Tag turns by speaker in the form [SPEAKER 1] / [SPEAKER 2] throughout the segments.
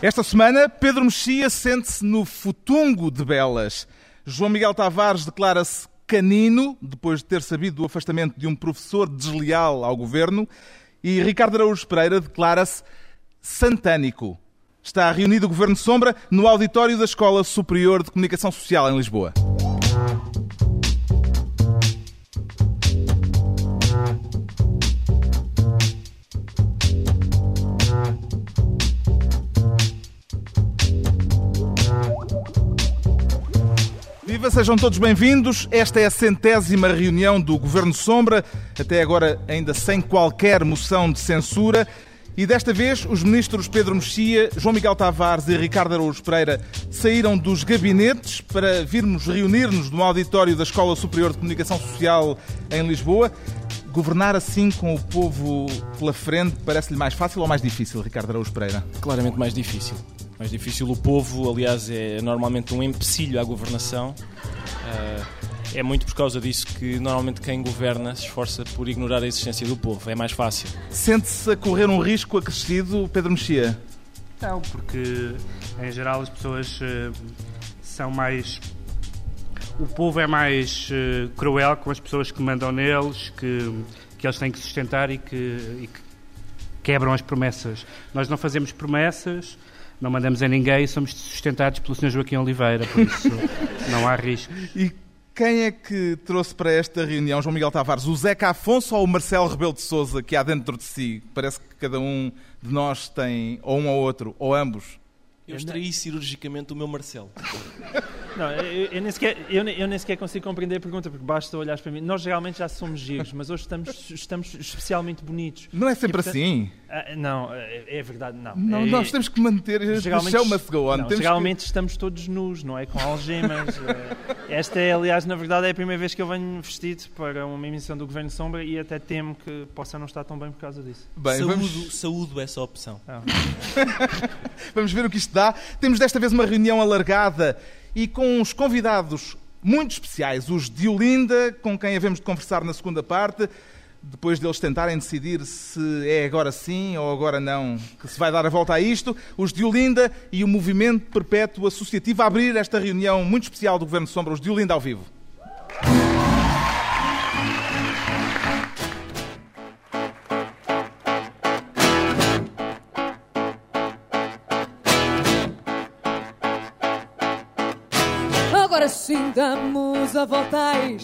[SPEAKER 1] Esta semana, Pedro Mexia sente-se no futungo de Belas. João Miguel Tavares declara-se canino, depois de ter sabido do afastamento de um professor desleal ao governo. E Ricardo Araújo Pereira declara-se santânico. Está reunido o Governo Sombra no auditório da Escola Superior de Comunicação Social em Lisboa. Viva, sejam todos bem-vindos. Esta é a centésima reunião do Governo Sombra, até agora ainda sem qualquer moção de censura. E desta vez, os ministros Pedro Mexia, João Miguel Tavares e Ricardo Araújo Pereira saíram dos gabinetes para virmos reunir-nos no auditório da Escola Superior de Comunicação Social em Lisboa. Governar assim com o povo pela frente parece-lhe mais fácil ou mais difícil, Ricardo Araújo Pereira?
[SPEAKER 2] Claramente mais difícil. Mais difícil. O povo, aliás, é normalmente um empecilho à governação. Uh é muito por causa disso que normalmente quem governa se esforça por ignorar a existência do povo. É mais fácil.
[SPEAKER 1] Sente-se a correr um risco acrescido, Pedro Mexia?
[SPEAKER 3] Não, porque em geral as pessoas uh, são mais. O povo é mais uh, cruel com as pessoas que mandam neles, que, que eles têm que sustentar e que, e que quebram as promessas. Nós não fazemos promessas, não mandamos a ninguém e somos sustentados pelo Sr. Joaquim Oliveira, por isso não há risco.
[SPEAKER 1] E quem é que trouxe para esta reunião, João Miguel Tavares, o Zeca Afonso ou o Marcelo Rebelo de Souza, que há dentro de si? Parece que cada um de nós tem ou um ou outro, ou ambos.
[SPEAKER 2] Eu extraí cirurgicamente o meu Marcelo.
[SPEAKER 4] Não, eu, eu, nem sequer, eu, eu, nem sequer consigo compreender a pergunta, porque basta olhar para mim. Nós geralmente já somos giros, mas hoje estamos, estamos especialmente bonitos.
[SPEAKER 1] Não é sempre e, portanto, assim?
[SPEAKER 4] Ah, não, é, é, verdade, não.
[SPEAKER 1] Não, é, nós temos que manter
[SPEAKER 4] geralmente,
[SPEAKER 1] show must go on.
[SPEAKER 4] Não, geralmente que... estamos todos nus, não é? Com algemas. É. Esta é, aliás, na verdade, é a primeira vez que eu venho vestido para uma emissão do Governo Sombra e até temo que possa não estar tão bem por causa disso.
[SPEAKER 2] Bem, saúdo, vamos... saúdo essa opção. Ah.
[SPEAKER 1] vamos ver o que isto dá. Temos desta vez uma reunião alargada e com uns convidados muito especiais, os de Olinda, com quem havemos de conversar na segunda parte, depois deles tentarem decidir se é agora sim ou agora não que se vai dar a volta a isto, os de Olinda e o Movimento Perpétuo Associativo a abrir esta reunião muito especial do Governo Sombra, os de Olinda ao vivo.
[SPEAKER 5] Sim damos a voltais.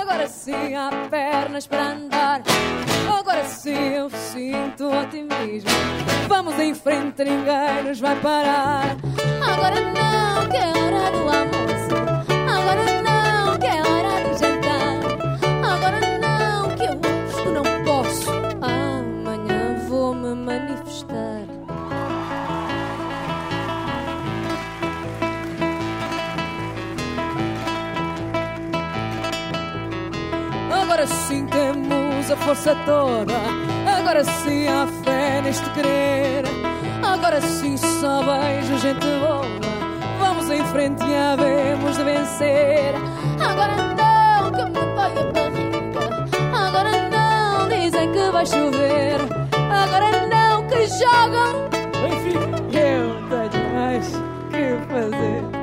[SPEAKER 5] Agora sim há pernas para andar. Agora sim eu sinto otimismo. Vamos em frente, ninguém nos vai parar. Agora não, que é hora do almoço. Agora não, sim temos a força toda. Agora sim há fé neste querer. Agora sim só vejo gente boa. Vamos em frente e havemos de vencer. Agora não, que me dói a barriga. Agora não, dizem que vai chover. Agora não, que jogam. Enfim, eu tenho mais que fazer.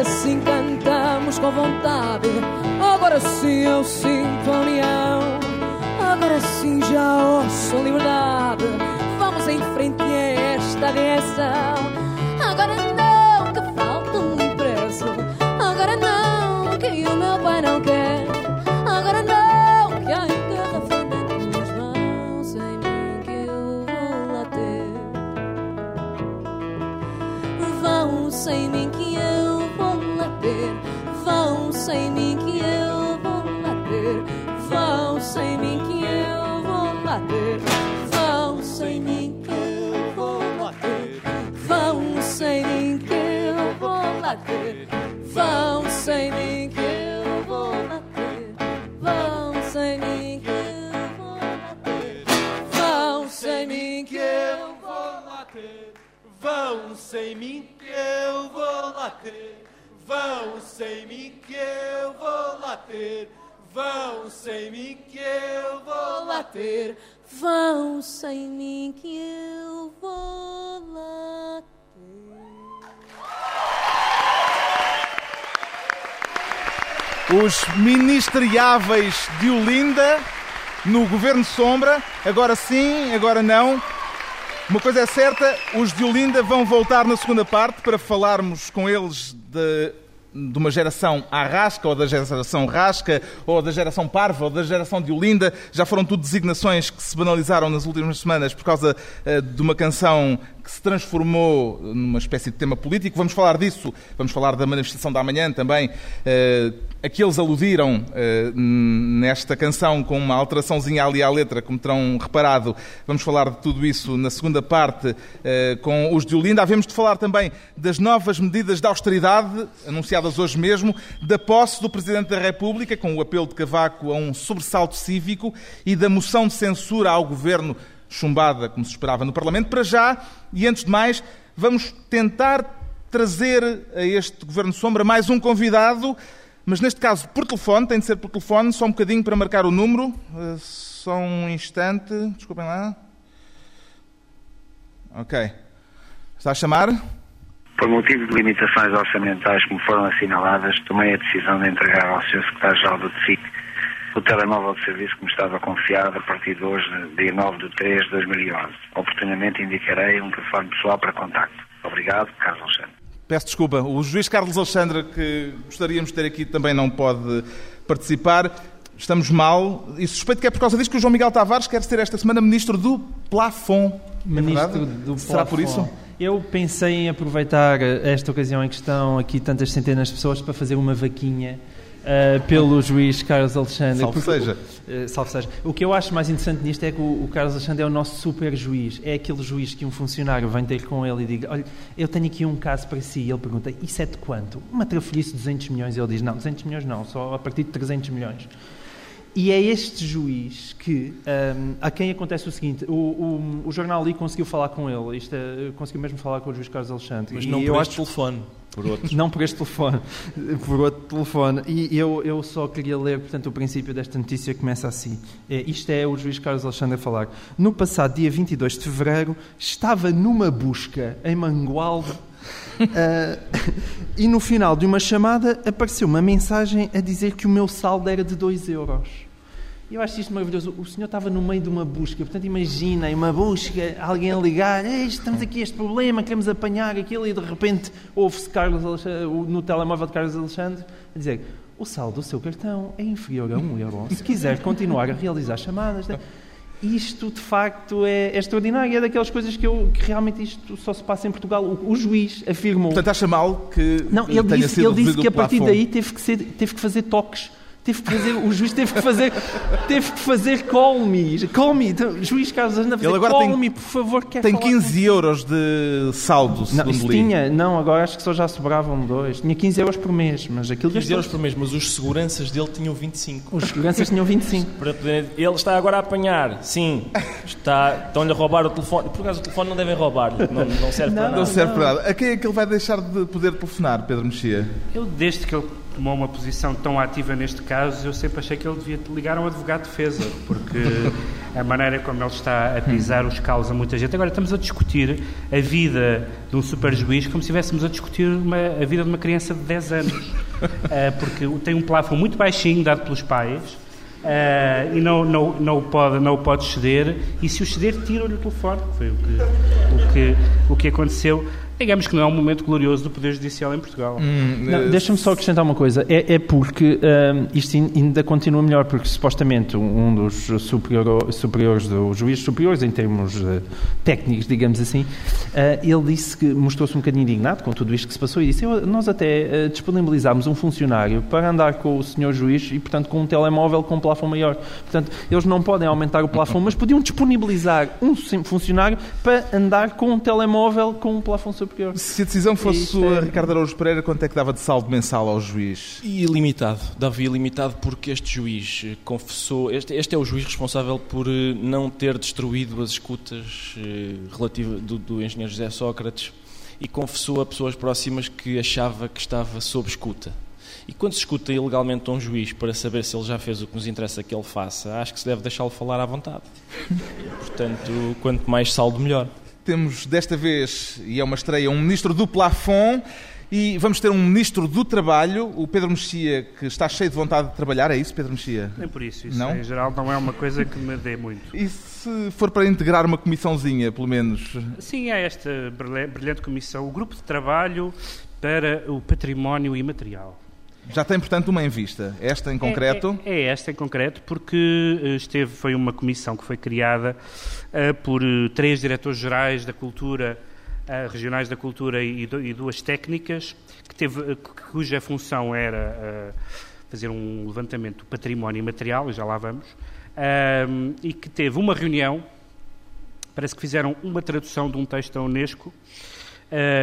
[SPEAKER 5] Agora sim cantamos com vontade. Agora sim eu sinto a união. Agora sim já ouço liberdade. Vamos em frente a esta direção. Agora não, Vão sem mim que eu vou
[SPEAKER 6] lá ter. Vão sem mim que eu vou lá
[SPEAKER 1] Os ministeriáveis de Olinda no Governo Sombra. Agora sim, agora não. Uma coisa é certa, os de Olinda vão voltar na segunda parte para falarmos com eles de de uma geração à rasca, ou da geração rasca, ou da geração parva, ou da geração de Olinda, já foram tudo designações que se banalizaram nas últimas semanas por causa uh, de uma canção que se transformou numa espécie de tema político. Vamos falar disso, vamos falar da manifestação da manhã também. Uh, aqueles aludiram uh, nesta canção com uma alteraçãozinha ali à letra, como terão reparado. Vamos falar de tudo isso na segunda parte uh, com os de Olinda. Havemos de falar também das novas medidas de austeridade anunciadas hoje mesmo, da posse do Presidente da República, com o apelo de Cavaco a um sobressalto cívico e da moção de censura ao Governo chumbada, como se esperava no Parlamento. Para já, e antes de mais, vamos tentar trazer a este Governo Sombra mais um convidado, mas neste caso por telefone, tem de ser por telefone, só um bocadinho para marcar o número. Uh, só um instante, desculpem lá. Ok. Está a chamar?
[SPEAKER 7] Por motivo de limitações orçamentais como foram assinaladas, tomei a decisão de entregar ao Sr. Secretário-Geral do TFIC o telemóvel de serviço que me estava confiado a partir de hoje, dia 9 de 3 de 2011. Oportunamente indicarei um telefone pessoal para contacto. Obrigado, Carlos Alexandre.
[SPEAKER 1] Peço desculpa, o juiz Carlos Alexandre, que gostaríamos de ter aqui, também não pode participar. Estamos mal e suspeito que é por causa disso que o João Miguel Tavares quer ser esta semana ministro do Plafond.
[SPEAKER 4] Ministro
[SPEAKER 1] é
[SPEAKER 4] do
[SPEAKER 1] Será por isso?
[SPEAKER 4] Eu pensei em aproveitar esta ocasião em que estão aqui tantas centenas de pessoas para fazer uma vaquinha uh, pelo juiz Carlos Alexandre.
[SPEAKER 1] Salve
[SPEAKER 4] Porque-
[SPEAKER 1] seja.
[SPEAKER 4] Uh, salve seja. O que eu acho mais interessante nisto é que o, o Carlos Alexandre é o nosso super juiz. É aquele juiz que um funcionário vem ter com ele e diga: Olha, eu tenho aqui um caso para si. E ele pergunta: Isso é de quanto? Uma trafolhice de 200 milhões. E ele diz: Não, 200 milhões não, só a partir de 300 milhões. E é este juiz que, hum, a quem acontece o seguinte, o, o, o jornal ali conseguiu falar com ele, isto é, conseguiu mesmo falar com o juiz Carlos Alexandre.
[SPEAKER 2] Mas
[SPEAKER 4] E
[SPEAKER 2] não
[SPEAKER 4] eu
[SPEAKER 2] por
[SPEAKER 4] acho-
[SPEAKER 2] este telefone, por
[SPEAKER 4] não por este telefone, por outro telefone. E eu, eu só queria ler, portanto, o princípio desta notícia começa assim. É, isto é o juiz Carlos Alexandre a falar. No passado dia 22 de fevereiro, estava numa busca em Mangualde ah, e no final de uma chamada apareceu uma mensagem a dizer que o meu saldo era de 2 euros. E Eu acho isto maravilhoso. O senhor estava no meio de uma busca, portanto, imaginem uma busca, alguém a ligar, "Ei, estamos aqui este problema, queremos apanhar aquilo, e de repente ouve-se Carlos no telemóvel de Carlos Alexandre a dizer: o saldo do seu cartão é inferior a um euro. Se quiser continuar a realizar chamadas. né?" Isto, de facto, é, é extraordinário. É daquelas coisas que, eu, que realmente isto só se passa em Portugal. O, o juiz afirmou.
[SPEAKER 1] Portanto, acha mal que
[SPEAKER 4] Não, ele disse, ele disse que a partir daí teve que, ser, teve que fazer toques. Teve que fazer, o juiz teve que fazer, teve que fazer call me. Call me. Então, juiz Carlos anda a fazer
[SPEAKER 1] Ele agora
[SPEAKER 4] call
[SPEAKER 1] tem-
[SPEAKER 4] me, por favor, quer
[SPEAKER 1] Tem
[SPEAKER 4] falar
[SPEAKER 1] 15 euros de saldo,
[SPEAKER 4] Não,
[SPEAKER 1] segundo
[SPEAKER 4] isso
[SPEAKER 1] li.
[SPEAKER 4] tinha, não, agora acho que só já sobravam dois. Tinha 15 euros por mês, mas aquilo
[SPEAKER 2] 15 euros por mês, mas os seguranças dele tinham 25.
[SPEAKER 4] Os seguranças tinham 25.
[SPEAKER 2] Para poder... Ele está agora a apanhar, sim. Está... Estão-lhe a roubar o telefone. Por acaso o telefone não devem roubar, não, não serve para
[SPEAKER 1] Não
[SPEAKER 2] nada.
[SPEAKER 1] serve para nada. A quem é que ele vai deixar de poder telefonar, Pedro Mexia?
[SPEAKER 3] Eu, desde que ele tomou uma posição tão ativa neste caso, eu sempre achei que ele devia ligar a um advogado de defesa, porque a maneira como ele está a pisar os calos a muita gente. Agora, estamos a discutir a vida de um super juiz como se estivéssemos a discutir uma- a vida de uma criança de 10 anos. Ah, porque tem um plafond muito baixinho dado pelos pais. ah, e não, não, não, o pode, não o pode ceder, e se o ceder, tira-lhe o telefone. Foi o que, o, que, o que aconteceu. Digamos que não é um momento glorioso do Poder Judicial em Portugal.
[SPEAKER 4] Não, Deixa-me só acrescentar uma coisa. É, é porque hum, isto in- ainda continua melhor, porque supostamente um um dos superior- superiores, dos juízes superiores, em termos eh, técnicos, digamos assim, eh, ele disse que mostrou-se um bocadinho indignado com tudo isto que se passou e disse: "Eu- Nós até eh, disponibilizámos um funcionário para andar com o senhor juiz e, portanto, com um telemóvel com um plafond maior. Portanto, eles não podem aumentar o plafond, mas podiam disponibilizar um funcionário para andar com um telemóvel com um plafond superior.
[SPEAKER 1] Se a decisão fosse
[SPEAKER 4] Isto é-
[SPEAKER 1] a Ricardo Araújo Pereira, quanto é que dava de saldo mensal ao juiz?
[SPEAKER 2] E ilimitado, dava ilimitado porque este juiz eh, confessou, este, este é o juiz responsável por eh, não ter destruído as escutas eh, relativa do, do engenheiro José Sócrates e confessou a pessoas próximas que achava que estava sob escuta. E quando se escuta ilegalmente um juiz para saber se ele já fez o que nos interessa que ele faça, acho que se deve deixá-lo falar à vontade. Portanto, quanto mais saldo, melhor.
[SPEAKER 1] Temos desta vez, e é uma estreia, um ministro do plafond e vamos ter um ministro do trabalho, o Pedro Mexia, que está cheio de vontade de trabalhar. É isso, Pedro Mexia?
[SPEAKER 3] Nem por isso. Isso,
[SPEAKER 1] Não?
[SPEAKER 3] em geral, não é uma coisa que me dê muito.
[SPEAKER 1] E se for para integrar uma comissãozinha, pelo menos?
[SPEAKER 3] Sim, é esta brilha- brilhante comissão, o Grupo de Trabalho para o Património Imaterial.
[SPEAKER 1] Já tem, portanto, uma em vista. Esta em concreto.
[SPEAKER 3] É, é- é esta em concreto, porque eh, esteve, foi uma comissão que foi criada eh, por eh, três diretores-gerais da cultura, eh, regionais da cultura e, do- e duas técnicas, que teve, cu- cuja função era fazer um levantamento do património imaterial, e já lá vamos, e que teve uma reunião, parece que fizeram uma tradução de um texto da Unesco,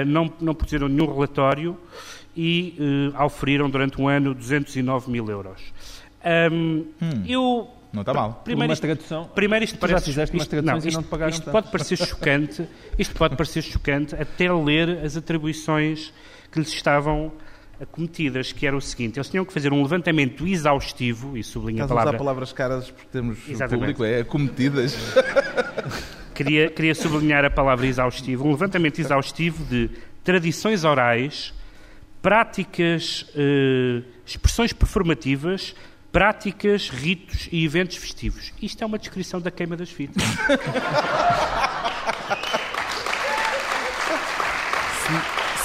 [SPEAKER 3] não, não produziram nenhum relatório e eh, auferiram durante um ano 209 mil euros. Ahm, Eu.
[SPEAKER 1] Não está mal.
[SPEAKER 3] Primeiro isto,
[SPEAKER 4] tradução.
[SPEAKER 3] primeiro isto
[SPEAKER 4] Tu já
[SPEAKER 3] parece.
[SPEAKER 4] fizeste
[SPEAKER 3] isto,
[SPEAKER 4] e
[SPEAKER 3] isto,
[SPEAKER 4] não te pagaram
[SPEAKER 3] isto
[SPEAKER 4] tanto.
[SPEAKER 3] pode parecer chocante, isto pode parecer chocante até ler as atribuições que lhes estavam cometidas, que era o seguinte: eles tinham que fazer um levantamento exaustivo, e sublinho a
[SPEAKER 1] Estás a usar
[SPEAKER 3] palavra,
[SPEAKER 1] palavras caras porque temos
[SPEAKER 3] Exatamente.
[SPEAKER 1] público, é acometidas.
[SPEAKER 3] queria, queria sublinhar a palavra exaustivo, um levantamento exaustivo de tradições orais, práticas, eh, expressões performativas, práticas, ritos e eventos festivos. Isto é uma descrição da queima das fitas.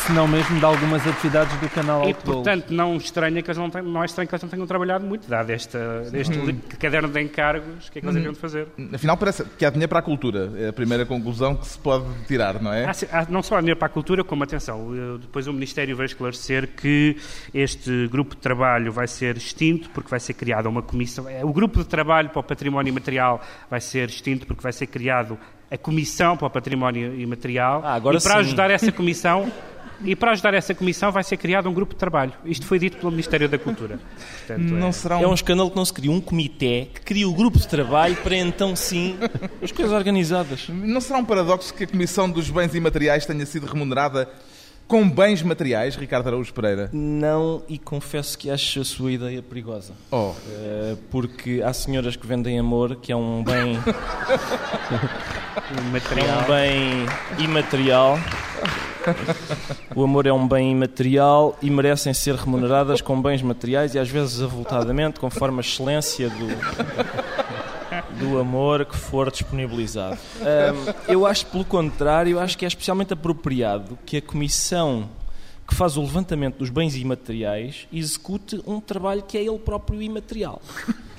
[SPEAKER 4] Se não mesmo de algumas atividades do canal
[SPEAKER 3] E,
[SPEAKER 4] Outdoors.
[SPEAKER 3] portanto, não, estranha que eles não, tenham, não é estranho que eles não tenham trabalhado muito, dado esta, este li- caderno de encargos, o que é que eles haviam de fazer?
[SPEAKER 1] Afinal, parece que há dinheiro para a cultura. É a primeira conclusão que se pode tirar, não é?
[SPEAKER 3] Há não só há dinheiro para a cultura, como atenção, eh, depois o Ministério veio esclarecer que este grupo de trabalho vai ser extinto, porque vai ser criada uma comissão. eh, O grupo de trabalho para o património imaterial vai ser extinto, porque vai ser criado a comissão para o património imaterial.
[SPEAKER 2] Ah, agora
[SPEAKER 3] e para
[SPEAKER 2] sim.
[SPEAKER 3] ajudar essa comissão. E para ajudar essa comissão vai ser criado um grupo de trabalho. Isto foi dito pelo Ministério da Cultura. Portanto,
[SPEAKER 1] Não
[SPEAKER 3] é-
[SPEAKER 1] será
[SPEAKER 2] É
[SPEAKER 1] um...
[SPEAKER 2] um escândalo que não se cria um comitê que cria o grupo de trabalho para então sim as coisas organizadas.
[SPEAKER 1] Não será um paradoxo que a Comissão dos Bens Imateriais tenha sido remunerada com bens materiais, Ricardo Araújo Pereira?
[SPEAKER 2] Não, e confesso que acho a sua ideia perigosa.
[SPEAKER 1] Oh,
[SPEAKER 2] Eh, porque há senhoras que vendem amor, que é um bem, é
[SPEAKER 3] material.
[SPEAKER 2] um bem imaterial. O amor é um bem imaterial e merecem ser remuneradas com bens materiais e às vezes avultadamente, conforme a excelência do, do amor que for disponibilizado. Ahm, eu acho, pelo contrário, acho que é especialmente apropriado que a Comissão que faz o levantamento dos bens imateriais execute um trabalho que é ele próprio imaterial.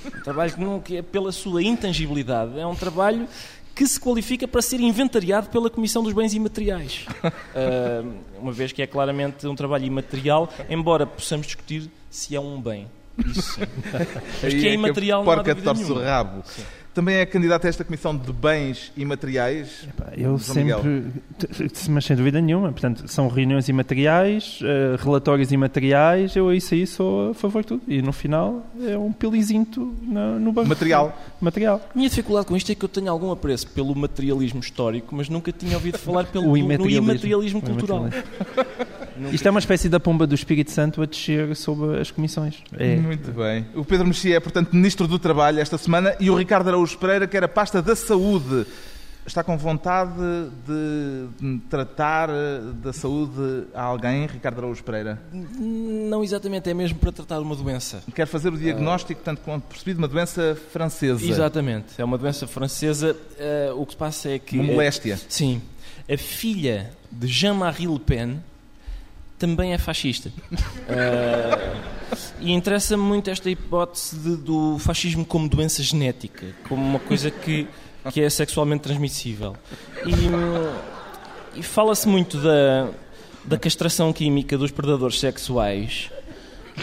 [SPEAKER 2] Um trabalho que, não, que é pela sua intangibilidade, é um trabalho que se qualifica para ser inventariado pela Comissão dos Bens Imateriais. Ah, uma vez que é claramente um trabalho imaterial, embora possamos discutir se é um bem. Isso sim. Mas que é
[SPEAKER 1] a
[SPEAKER 2] imaterial não há
[SPEAKER 1] porca
[SPEAKER 2] dúvida
[SPEAKER 1] torce o rabo. Também é candidato a esta Comissão de Bens Imateriais.
[SPEAKER 4] Eu
[SPEAKER 1] João Miguel.
[SPEAKER 4] sempre, t- mas sem dúvida nenhuma, portanto, são reuniões imateriais, eh, relatórios imateriais, eu isso aí sou a favor de tudo. E no final é um pilizinto no, no banco.
[SPEAKER 1] Material.
[SPEAKER 4] Material.
[SPEAKER 2] Minha dificuldade com isto é que eu tenho algum apreço pelo materialismo histórico, mas nunca tinha ouvido falar pelo
[SPEAKER 4] O
[SPEAKER 2] no
[SPEAKER 4] imaterialismo.
[SPEAKER 2] imaterialismo
[SPEAKER 4] O
[SPEAKER 2] cultural.
[SPEAKER 4] imaterialismo. Isto é uma espécie da pomba do Espírito Santo a descer sobre as comissões. É.
[SPEAKER 1] Muito bem. O Pedro Mexia é, portanto, Ministro do Trabalho esta semana e o Ricardo Araújo Pereira, que era pasta da Saúde. Está com vontade de tratar da saúde a alguém, Ricardo Araújo Pereira?
[SPEAKER 2] Não exatamente, é mesmo para tratar uma doença.
[SPEAKER 1] Quer fazer o diagnóstico, tanto quanto percebi, de uma doença francesa.
[SPEAKER 2] Exatamente, é uma doença francesa. Eh, o que se passa é que.
[SPEAKER 1] Uma moléstia.
[SPEAKER 2] Sim. A filha de Jean-Marie Le Pen também é fascista. Eh, e interessa-me muito esta hipótese de- do fascismo como doença genética, como uma coisa que, que é sexualmente transmissível. E, e fala-se muito da, da castração química dos predadores sexuais,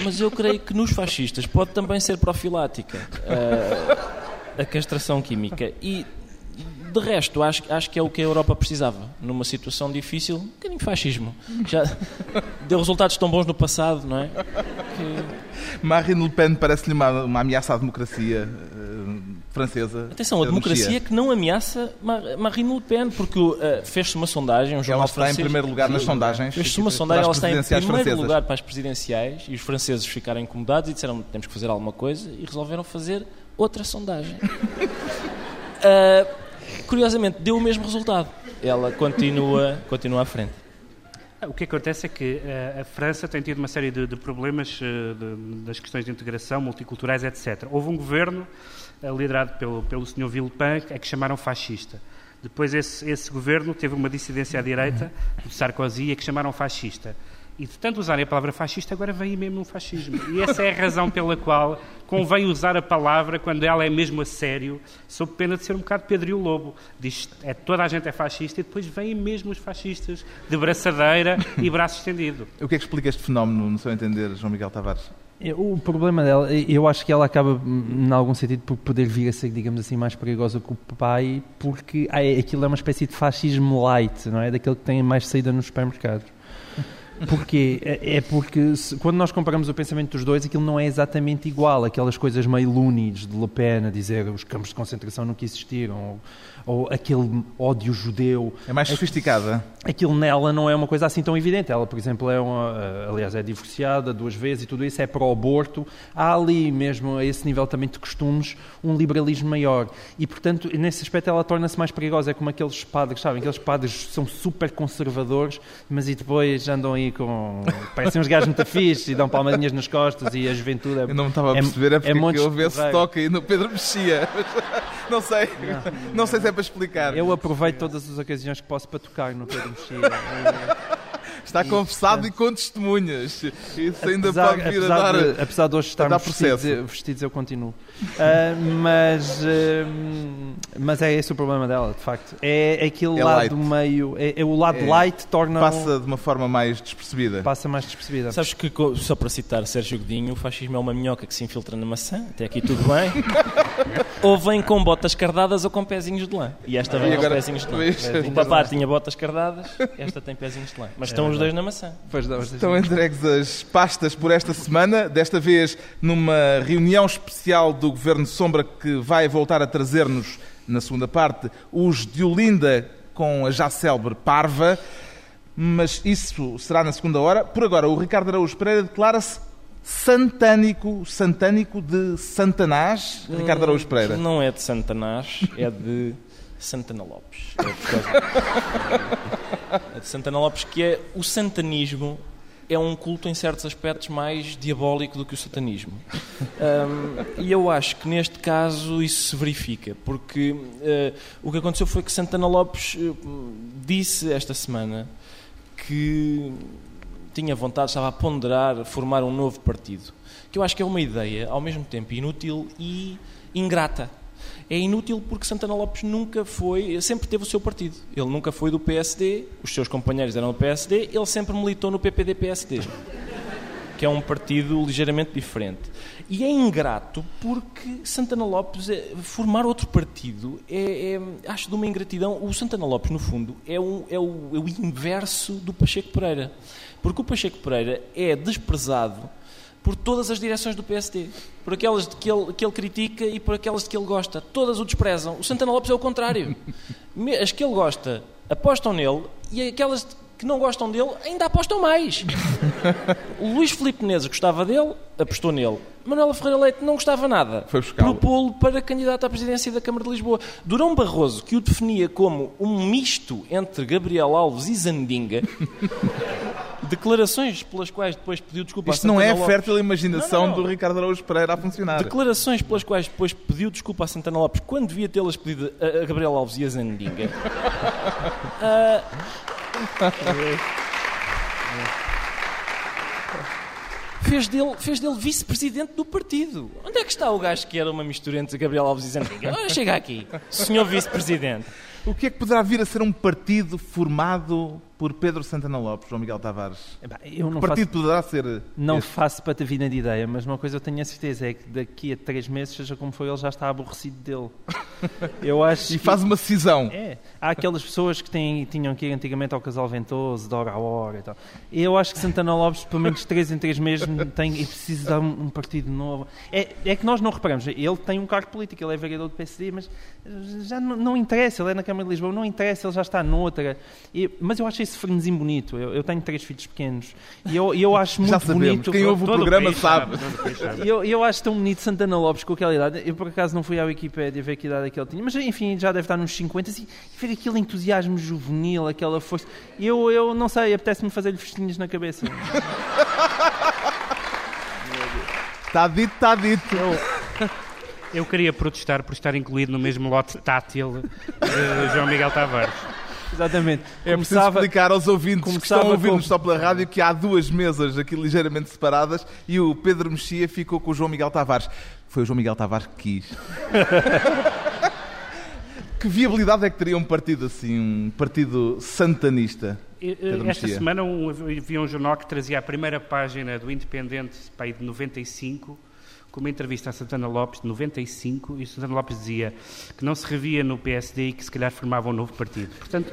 [SPEAKER 2] mas eu creio que nos fascistas pode também ser profilática eh, a castração química. E de resto, acho, acho que é o que a Europa precisava. Numa situação difícil, um bocadinho de fascismo. Já deu resultados tão bons no passado, não é? Que-
[SPEAKER 1] Marine Le Pen parece-lhe uma, uma ameaça à democracia. eh, francesa.
[SPEAKER 2] Atenção, a democracia
[SPEAKER 1] Mexia.
[SPEAKER 2] que não ameaça Mar- Marine Le Pen, porque uh, fez-se uma sondagem, um jornal
[SPEAKER 1] Ela está em
[SPEAKER 2] francês-
[SPEAKER 1] primeiro lugar nas sondagens.
[SPEAKER 2] Fez-se uma sondagem, ela está em primeiro
[SPEAKER 1] francesas.
[SPEAKER 2] lugar para as presidenciais e os franceses ficaram incomodados e disseram temos que fazer alguma coisa e resolveram fazer outra sondagem. Uh, curiosamente, deu o mesmo resultado. Ela continua, continua à frente.
[SPEAKER 3] O que acontece é que eh, a França tem tido uma série de, de problemas eh, de- das questões de integração, multiculturais, etc. Houve um governo eh, liderado pelo, pelo Sr. Villepin a que chamaram fascista. Depois esse, esse governo teve uma dissidência à direita, do Sarkozy, a que chamaram fascista. E de tanto usarem a palavra fascista, agora vem aí mesmo um fascismo. E essa é a razão pela qual convém usar a palavra quando ela é mesmo a sério, sob pena de ser um bocado Pedro e o Lobo. Diz, é, toda a gente é fascista e depois vêm mesmo os fascistas de braçadeira e braço estendido.
[SPEAKER 1] O que é que explica este fenómeno, no seu entender, João Miguel Tavares?
[SPEAKER 4] É, O problema dela, eu acho que ela acaba, em algum sentido, por poder vir a ser, digamos assim, mais perigosa que o pai, porque é- aquilo é uma espécie de fascismo light, não é? Daquele que tem mais saída nos supermercados. Porquê? É é porque se- quando nós comparamos o pensamento dos dois, aquilo não é exatamente igual. Aquelas coisas meio loonies de Le Pen a dizer os campos de concentração nunca existiram, ou, aquele ódio judeu.
[SPEAKER 1] É mais sofisticada.
[SPEAKER 4] Aquilo nela não é uma coisa assim tão evidente. Ela, por exemplo, é uma, aliás, é divorciada duas vezes e tudo isso é para o aborto. Há ali mesmo, a esse nível também de costumes, um liberalismo maior. E, portanto, nesse aspecto ela torna-se mais perigosa. É como aqueles padres, sabem? Aqueles padres são super conservadores, mas e depois andam aí com... parecem uns gajos muito fixes e dão palmadinhas nas costas e a juventude é...
[SPEAKER 1] Eu não me estava a
[SPEAKER 4] é-
[SPEAKER 1] perceber, é porque
[SPEAKER 4] montes
[SPEAKER 1] houve esse toque aí no Pedro Mexia. Não sei. Não sei se é para explicar.
[SPEAKER 4] Eu aproveito todas as ocasiões que posso para tocar no Pedro Mexia.
[SPEAKER 1] Está confessado e com testemunhas. Isso ainda
[SPEAKER 4] apesar,
[SPEAKER 1] pode vir a dar.
[SPEAKER 4] de, apesar de hoje estarmos vestidos, vestidos, eu continuo. Ah, mas, ah, mas é esse o problema dela, de facto. É aquele
[SPEAKER 1] É
[SPEAKER 4] lado
[SPEAKER 1] light.
[SPEAKER 4] meio. É, é o lado
[SPEAKER 1] É.
[SPEAKER 4] light torna.
[SPEAKER 1] Passa de uma forma mais despercebida.
[SPEAKER 4] passa mais despercebida.
[SPEAKER 2] Sabes que, só para citar Sérgio Godinho, o fascismo é uma minhoca que se infiltra na maçã, até aqui tudo bem. ou vem com botas cardadas ou com pezinhos de lã. E esta vem
[SPEAKER 1] E
[SPEAKER 2] com pezinhos de lã. O papá tinha botas cardadas, esta tem pezinhos de lã. Mas estão os dois na maçã.
[SPEAKER 4] Pois dá,
[SPEAKER 1] Estão entregues as pastas por esta semana, desta vez numa reunião especial do Governo Sombra que vai voltar a trazer-nos, na segunda parte, os de Olinda com a já célebre Parva, mas isso será na segunda hora. Por agora, o Ricardo Araújo Pereira declara-se santânico, santânico de Santanás. Ricardo Araújo Pereira.
[SPEAKER 2] Não é de Santanás, é de Santana Lopes. É, causa- é de Santana Lopes, que é o santanismo. É um culto em certos aspectos mais diabólico do que o satanismo. Ahm, e eu acho que neste caso isso se verifica, porque eh, o que aconteceu foi que Santana Lopes eh, disse esta semana que tinha vontade, estava a ponderar formar um novo partido. Que eu acho que é uma ideia, ao mesmo tempo, inútil e ingrata. É inútil porque Santana Lopes nunca foi, sempre teve o seu partido. Ele nunca foi do PSD, os seus companheiros eram do PSD, ele sempre militou no PPD-PSD, que é um partido ligeiramente diferente. E é ingrato porque Santana Lopes, é- formar outro partido, é, é- acho de uma ingratidão. O Santana Lopes, no fundo, é, um- é o, é o inverso do Pacheco Pereira. Porque o Pacheco Pereira é desprezado por todas as direções do PSD. Por aquelas de que ele, que ele critica e por aquelas de que ele gosta. Todas o desprezam. O Santana Lopes é o contrário. As que ele gosta apostam nele e aquelas que não gostam dele ainda apostam mais. O Luís Filipe Menezes gostava dele, apostou nele. Manuela Ferreira Leite não gostava nada.
[SPEAKER 1] Foi.
[SPEAKER 2] Propô-lo para candidato à presidência da Câmara de Lisboa. Durão Barroso, que o definia como um misto entre Gabriel Alves e Zandinga, declarações pelas quais depois pediu desculpa
[SPEAKER 1] Isto
[SPEAKER 2] a
[SPEAKER 1] não
[SPEAKER 2] Santana
[SPEAKER 1] é a
[SPEAKER 2] Lopes.
[SPEAKER 1] fértil imaginação
[SPEAKER 2] Não, não, não.
[SPEAKER 1] do Ricardo Araújo Pereira a funcionar.
[SPEAKER 2] Declarações pelas quais depois pediu desculpa a Santana Lopes quando devia tê-las pedido a, a Gabriel Alves e a Zandinga. Ah, fez dele, fez dele vice-presidente do partido. Onde é que está o gajo que era uma mistura entre Gabriel Alves e Zandinga? Ora, chega aqui, senhor vice-presidente.
[SPEAKER 1] O que é que poderá vir a ser um partido formado por Pedro Santana Lopes, João Miguel Tavares?
[SPEAKER 4] Eu
[SPEAKER 1] O
[SPEAKER 4] não
[SPEAKER 1] partido
[SPEAKER 4] faço,
[SPEAKER 1] poderá ser.
[SPEAKER 4] não
[SPEAKER 1] este?
[SPEAKER 4] faço para ter vida de ideia, mas uma coisa eu tenho a certeza é que daqui a três meses, seja como for, ele já está aborrecido dele. Eu acho
[SPEAKER 1] E
[SPEAKER 4] que-
[SPEAKER 1] faz uma cisão.
[SPEAKER 4] É, há aquelas pessoas que têm, tinham que ir antigamente ao Casal Ventoso, de hora a hora e tal. Eu acho que Santana Lopes, pelo menos 3 em 3 meses, tem, e precisa dar um, um partido novo. É, é que nós não reparamos. Ele tem um cargo político, ele é vereador do PSD, mas já não, não interessa. Ele é na Câmara de Lisboa, não interessa, ele já está noutra. E- mas eu acho esse frenesim bonito. Eu, eu tenho três filhos pequenos e eu, e eu acho muito
[SPEAKER 1] Já sabemos.
[SPEAKER 4] bonito.
[SPEAKER 1] Quem ouve o programa sabe.
[SPEAKER 3] o país sabe.
[SPEAKER 4] E Eu, eu acho tão bonito Santana Lopes com aquela idade. Eu, por acaso, não fui à Wikipédia ver que idade é que ele tinha, mas enfim, já deve estar nos 50 e, e ver aquele entusiasmo juvenil, aquela força. Eu, eu não sei, apetece-me fazer-lhe festinhas na cabeça.
[SPEAKER 1] Está dito, está dito.
[SPEAKER 3] Eu queria protestar por estar incluído no mesmo lote tátil de João Miguel Tavares.
[SPEAKER 4] Exatamente.
[SPEAKER 1] É preciso explicar aos ouvintes que estão a ouvir-nos
[SPEAKER 4] com-
[SPEAKER 1] só pela rádio que há duas mesas aqui ligeiramente separadas e o Pedro Mexia ficou com o João Miguel Tavares. Foi o João Miguel Tavares que quis. que viabilidade é que teria um partido assim, um partido santanista? Pedro
[SPEAKER 3] Esta
[SPEAKER 1] Mexia.
[SPEAKER 3] semana um, havia um jornal que trazia a primeira página do Independente, para aí de 95, com uma entrevista a Santana Lopes, de 95, e Santana Lopes dizia que não se revia no PSD e que se calhar formava um novo partido. Portanto,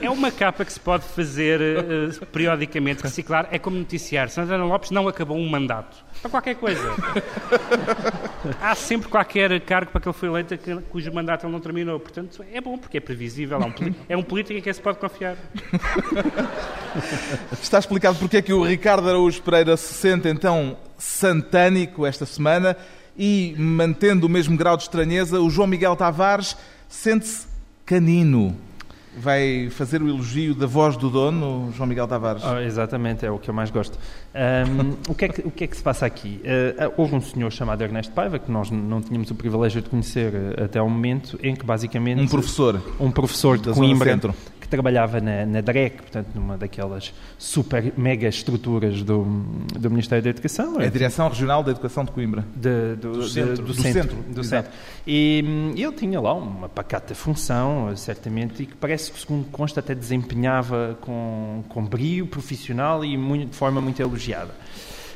[SPEAKER 3] é uma capa que se pode fazer eh, periodicamente, reciclar, é como noticiar. Santana Lopes não acabou um mandato. Para qualquer coisa. Há sempre qualquer cargo para que ele foi eleito que- cujo mandato ele não terminou. Portanto, é bom porque é previsível. É um, é um político em quem se pode confiar.
[SPEAKER 1] Está explicado porque é que o Ricardo Araújo Pereira se sente então santânico esta semana e, mantendo o mesmo grau de estranheza, o João Miguel Tavares sente-se canino. Vai fazer o elogio da voz do dono, João Miguel Tavares.
[SPEAKER 4] Ah, exatamente, é o que eu mais gosto. Ahm, o, que é que, o que é que se passa aqui? Ah, houve um senhor chamado Ernesto Paiva, que nós não tínhamos o privilégio de conhecer até ao momento, em que basicamente.
[SPEAKER 1] Um professor
[SPEAKER 4] um professor de Coimbra
[SPEAKER 1] Centro.
[SPEAKER 4] Trabalhava na, na DREC, portanto, numa daquelas super mega estruturas do, do Ministério da Educação.
[SPEAKER 1] a Direção Regional da Educação de Coimbra.
[SPEAKER 4] de- do,
[SPEAKER 1] Do centro,
[SPEAKER 4] do
[SPEAKER 1] do
[SPEAKER 4] centro,
[SPEAKER 1] centro,
[SPEAKER 4] do centro. E hum, ele tinha lá uma pacata função, certamente, e que parece que, segundo consta, até desempenhava com, com brio profissional e muito- de forma muito elogiada.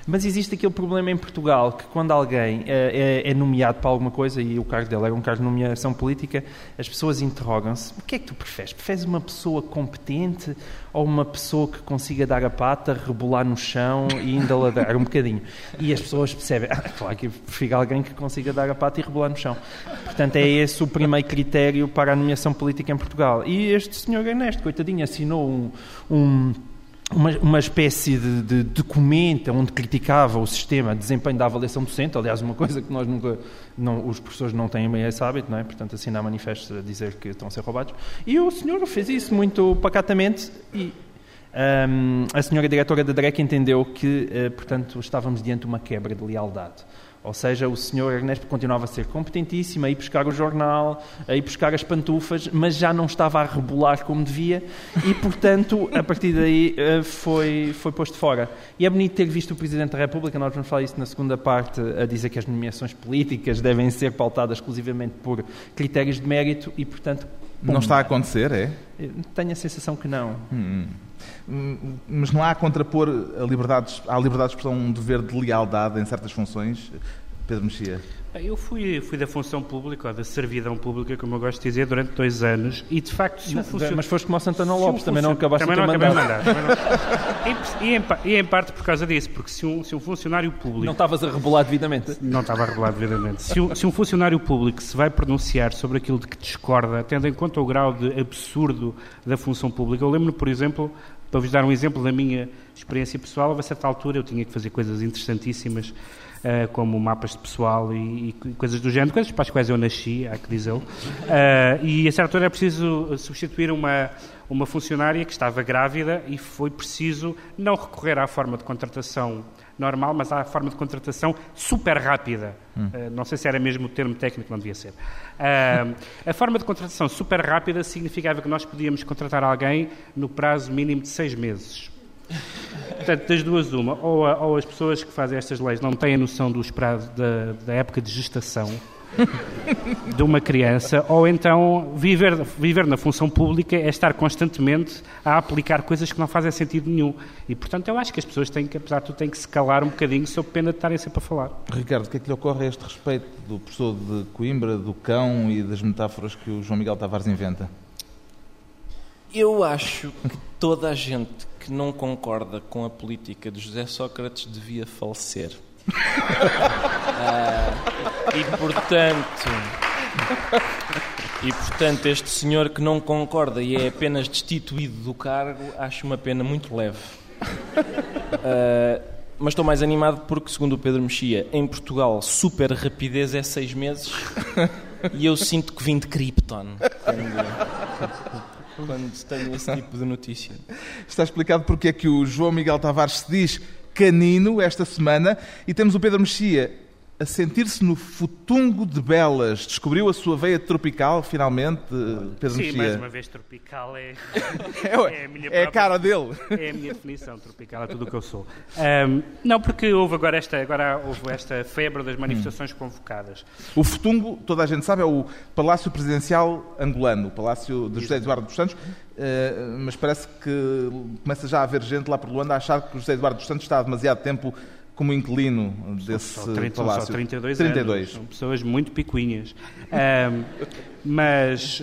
[SPEAKER 4] Mas existe aquele problema em Portugal que quando alguém eh, é, é nomeado para alguma coisa, e o cargo dele era um cargo de nomeação política, as pessoas interrogam-se, o que é que tu preferes? Preferes uma pessoa competente ou uma pessoa que consiga dar a pata, rebolar no chão e ainda ladrar um bocadinho? E as pessoas percebem, ah, claro que prefiro alguém que consiga dar a pata e rebolar no chão. Portanto, é esse o primeiro critério para a nomeação política em Portugal. E este senhor Ernesto, coitadinho, assinou um- um uma, uma espécie de, de documento onde criticava o sistema de desempenho da avaliação docente, aliás, uma coisa que nós nunca, não, os professores não têm bem esse hábito, não é? portanto, assinar manifestos a dizer que estão a ser roubados. E o senhor fez isso muito pacatamente e hum, a senhora diretora da DREC entendeu que, eh, portanto, estávamos diante de uma quebra de lealdade. Ou seja, o senhor Ernesto continuava a ser competentíssimo, a ir buscar o jornal, a ir buscar as pantufas, mas já não estava a rebolar como devia e, portanto, a partir daí eh, foi, foi posto fora. E é bonito ter visto o Presidente da República, nós vamos falar isso na segunda parte, a dizer que as nomeações políticas devem ser pautadas exclusivamente por critérios de mérito e, portanto,
[SPEAKER 1] Não está a acontecer, é?
[SPEAKER 4] eh, tenho a sensação que não.
[SPEAKER 1] Hum, Mas não há a contrapor a liberdade, à liberdade de expressão um dever de lealdade em certas funções, Pedro Mexia?
[SPEAKER 3] Eu fui, fui da função pública, ou da servidão pública, como eu gosto de dizer, durante dois anos, e de facto, se um funcionário.
[SPEAKER 4] Mas foste como o Santana
[SPEAKER 3] Se um
[SPEAKER 4] Lopes, também não acabaste
[SPEAKER 3] também não acabei
[SPEAKER 4] mandato.
[SPEAKER 3] mandato. E, em pa- e em parte por causa disso, porque se um, se um funcionário público.
[SPEAKER 4] Não estavas a rebolar devidamente.
[SPEAKER 3] Não estava a revelar devidamente. Se um, se um funcionário público se vai pronunciar sobre aquilo de que discorda, tendo em conta o grau de absurdo da função pública, eu lembro-me, por exemplo, para vos dar um exemplo da minha experiência pessoal, a certa altura eu tinha que fazer coisas interessantíssimas, eh, como mapas de pessoal e, e coisas do género, coisas para as quais eu nasci, há que dizê-lo. Eh, e a certa altura era preciso substituir uma, uma funcionária que estava grávida e foi preciso não recorrer à forma de contratação normal, mas à forma de contratação super rápida. Uh, não sei se era mesmo o termo técnico, não devia ser. Uh, a forma de contratação super rápida significava que nós podíamos contratar alguém no prazo mínimo de seis meses. Portanto, das duas, uma, ou, a- ou as pessoas que fazem estas leis não têm a noção dos prazos da, da época de gestação, de uma criança, ou então viver, viver na função pública é estar constantemente a aplicar coisas que não fazem sentido nenhum. E, portanto, eu acho que as pessoas têm que, apesar de tudo, têm que se calar um bocadinho sob pena de estarem sempre a falar.
[SPEAKER 1] Ricardo, o que é que lhe ocorre a este respeito do professor de Coimbra, do cão e das metáforas que o João Miguel Tavares inventa?
[SPEAKER 2] Eu acho que toda a gente que não concorda com a política de José Sócrates devia falecer. Ah, e portanto. E portanto, este senhor que não concorda e é apenas destituído do cargo, acho uma pena muito leve. Ah, mas estou mais animado porque, segundo o Pedro Mexia, em Portugal, super rapidez é seis meses e eu sinto que vim de Krypton quando, quando tenho esse tipo de notícia.
[SPEAKER 1] Está explicado porque é que o João Miguel Tavares se diz canino esta semana e temos o Pedro Mexia a sentir-se no futungo de Belas. Descobriu a sua veia tropical, finalmente, Pedro
[SPEAKER 3] Sim,
[SPEAKER 1] Mexia?
[SPEAKER 3] mais uma vez, tropical é,
[SPEAKER 1] É,
[SPEAKER 3] é a minha
[SPEAKER 1] é a
[SPEAKER 3] própria-
[SPEAKER 1] cara dele.
[SPEAKER 3] é a minha definição, tropical é tudo o que eu sou. Ahm, não, porque houve agora esta, agora houve esta febre das manifestações convocadas.
[SPEAKER 1] O futungo, toda a gente sabe, é o Palácio Presidencial angolano, o Palácio de José Eduardo dos Santos, eh, mas parece que começa já a haver gente lá por Luanda a achar que o José Eduardo dos Santos está há demasiado tempo como inquilino desse
[SPEAKER 3] Só, 30, são
[SPEAKER 1] palácio.
[SPEAKER 3] só 32,
[SPEAKER 1] 32.
[SPEAKER 3] anos. São pessoas muito picuinhas. Ahm, mas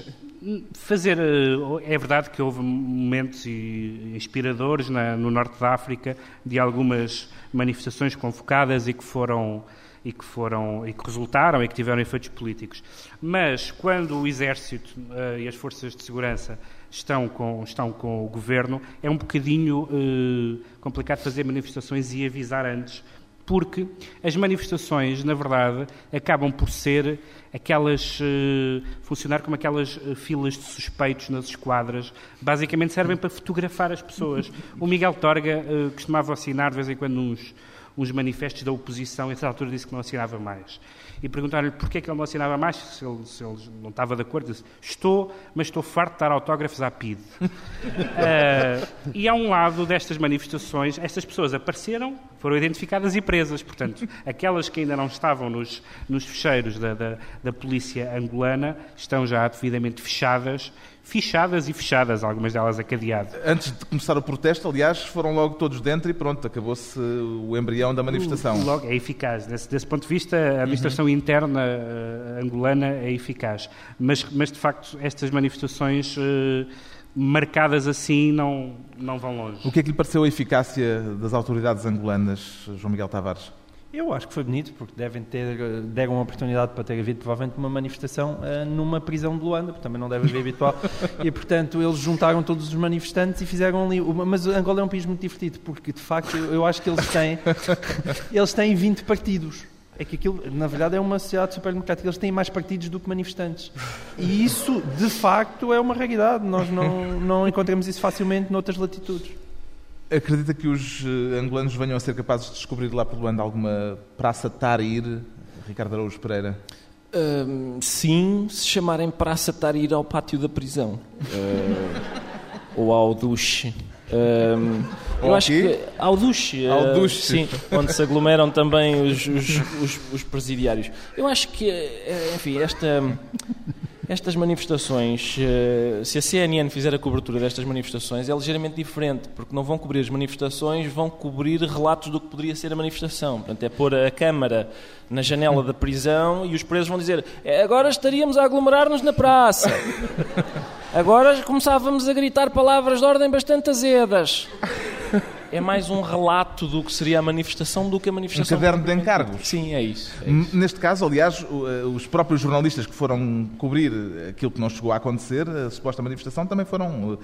[SPEAKER 3] fazer. eh, É verdade que houve momentos inspiradores na- no norte da África de algumas manifestações convocadas e que foram. E que, foram, e que resultaram e que tiveram efeitos políticos. Mas quando o Exército eh, e as forças de segurança estão com, estão com o governo, é um bocadinho eh, complicado fazer manifestações e avisar antes, porque as manifestações, na verdade, acabam por ser aquelas. eh, funcionar como aquelas eh, filas de suspeitos nas esquadras. Basicamente servem para fotografar as pessoas. O Miguel Torga eh, costumava assinar de vez em quando uns, uns manifestos da oposição, a altura disse que não assinava mais. E perguntaram-lhe porquê que ele não assinava mais, se ele, se ele não estava de acordo. Disse: Estou, mas estou farto de dar autógrafos à PIDE. Ah, e há um lado destas manifestações, estas pessoas apareceram, foram identificadas e presas. Portanto, aquelas que ainda não estavam nos, nos fecheiros da, da, da polícia angolana estão já devidamente fechadas, fichadas e fechadas, algumas delas a cadeado.
[SPEAKER 1] Antes de começar o protesto, aliás, foram logo todos dentro e pronto, acabou-se o embrião da manifestação.
[SPEAKER 3] Logo, é eficaz. Desse, desse ponto de vista, a administração interna eh, angolana é eficaz. Mas, mas, de facto, estas manifestações eh, marcadas assim não, não vão longe.
[SPEAKER 1] O que é que lhe pareceu a eficácia das autoridades angolanas, João Miguel Tavares?
[SPEAKER 4] Eu acho que foi bonito, porque devem ter, deram uma oportunidade para ter havido provavelmente uma manifestação eh, numa prisão de Luanda, porque também não deve haver habitual. E, portanto, eles juntaram todos os manifestantes e fizeram ali. Uma, mas Angola é um país muito divertido, porque, de facto, eu, eu acho que eles têm, eles têm 20 partidos. É que aquilo, na verdade, é uma sociedade super democrática. Eles têm mais partidos do que manifestantes. E isso, de facto, é uma raridade. Nós não, não encontramos isso facilmente noutras latitudes.
[SPEAKER 1] Acredita que os eh, angolanos venham a ser capazes de descobrir lá por Luanda alguma praça Tarir, Ricardo Araújo Pereira?
[SPEAKER 2] Sim, se chamarem Praça Tarir ao pátio da prisão. Uh, ou ao duche.
[SPEAKER 1] Ou
[SPEAKER 2] eu acho que ao duche,
[SPEAKER 1] Ao
[SPEAKER 2] uh,
[SPEAKER 1] duche.
[SPEAKER 2] sim, onde se aglomeram também os, os, os- os presidiários. Eu acho que, eh, enfim, esta, estas manifestações, eh, se a CNN fizer a cobertura destas manifestações, é ligeiramente diferente, porque não vão cobrir as manifestações, vão cobrir relatos do que poderia ser a manifestação. Portanto, é pôr a câmara na janela da prisão e os presos vão dizer "É, agora estaríamos a aglomerar-nos na praça. Agora começávamos a gritar palavras de ordem bastante azedas. É mais um relato do que seria a manifestação do que a
[SPEAKER 1] Um
[SPEAKER 2] manifestação.
[SPEAKER 1] caderno de encargos.
[SPEAKER 2] Sim, é isso. é isso.
[SPEAKER 1] Neste caso, aliás, eh, os próprios jornalistas que foram cobrir aquilo que não chegou a acontecer, a suposta manifestação, também foram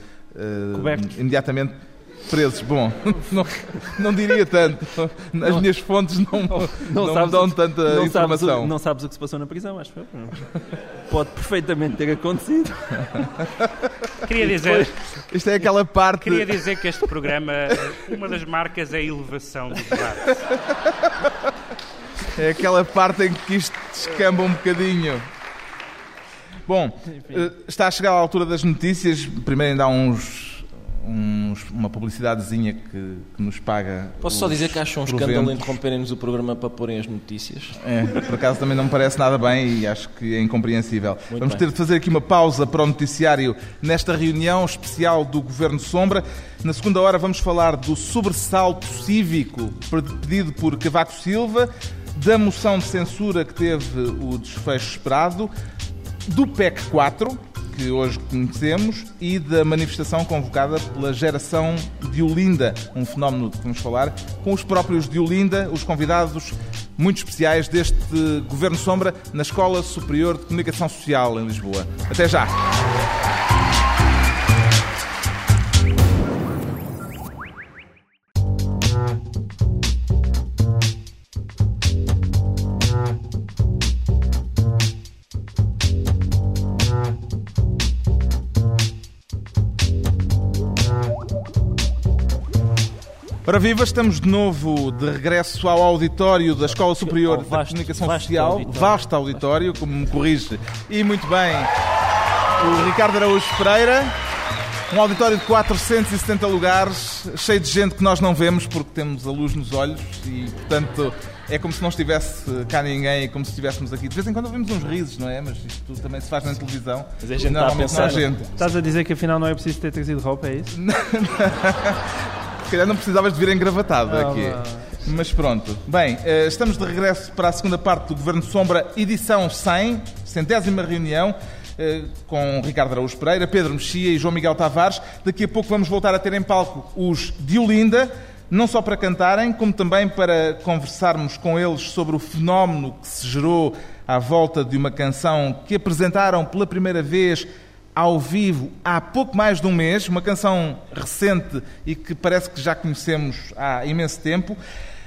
[SPEAKER 4] Cobertos.
[SPEAKER 1] imediatamente presos. Bom, não, não diria tanto. As minhas fontes não, não, me
[SPEAKER 4] sabes
[SPEAKER 1] dão
[SPEAKER 4] que-
[SPEAKER 1] tanta
[SPEAKER 4] não sabes,
[SPEAKER 1] informação.
[SPEAKER 4] o, não sabes o que se passou na prisão, acho eu. Pode perfeitamente ter acontecido.
[SPEAKER 3] Queria dizer,
[SPEAKER 1] Isto é aquela parte.
[SPEAKER 3] queria dizer que este programa, uma das marcas é a elevação do debate.
[SPEAKER 1] É aquela parte em que isto descamba um bocadinho. Bom, eh, está a chegar à altura das notícias. Primeiro ainda há uns, uns- uma publicidadezinha que, que nos paga.
[SPEAKER 2] Posso só dizer que acho um escândalo interromperem-nos o programa para porem as notícias?
[SPEAKER 1] É, por acaso também não me parece nada bem e acho que é incompreensível.
[SPEAKER 2] Muito
[SPEAKER 1] Vamos
[SPEAKER 2] bem.
[SPEAKER 1] ter de fazer aqui uma pausa para o noticiário nesta reunião especial do Governo Sombra. Na segunda hora vamos falar do sobressalto cívico pedido por Cavaco Silva, da moção de censura que teve o desfecho esperado, do PEC 4, que hoje conhecemos, e da manifestação convocada pela geração de Olinda, um fenómeno de que vamos falar, com os próprios de Olinda, os convidados muito especiais deste Governo Sombra na Escola Superior de Comunicação Social em Lisboa. Até já! Ora viva, estamos de novo de regresso ao auditório da Escola Superior
[SPEAKER 2] vasto-
[SPEAKER 1] Comunicação
[SPEAKER 2] vasto
[SPEAKER 1] Social,
[SPEAKER 2] auditório.
[SPEAKER 1] vasto auditório, como me corrige, e muito bem, o Ricardo Araújo Pereira, um auditório de 470 lugares, cheio de gente que nós não vemos porque temos a luz nos olhos e, portanto, é como se não estivesse cá ninguém, é como se estivéssemos aqui. De vez em quando ouvimos uns risos, não é? Mas isto também se faz na televisão.
[SPEAKER 2] Mas a gente está a
[SPEAKER 1] Normalmente não há
[SPEAKER 2] pensar-
[SPEAKER 1] gente.
[SPEAKER 4] Estás a dizer que afinal não é preciso ter trazido roupa, é isso?
[SPEAKER 1] Se calhar não precisavas de vir engravatado
[SPEAKER 4] Ah,
[SPEAKER 1] aqui.
[SPEAKER 4] lá.
[SPEAKER 1] Mas pronto. Bem, eh, estamos de regresso para a segunda parte do Governo Sombra, edição 100, centésima reunião, eh, com Ricardo Araújo Pereira, Pedro Mexia e João Miguel Tavares. Daqui a pouco vamos voltar a ter em palco os de Olinda, não só para cantarem, como também para conversarmos com eles sobre o fenómeno que se gerou à volta de uma canção que apresentaram pela primeira vez ao vivo há pouco mais de um mês, uma canção recente e que parece que já conhecemos há imenso tempo.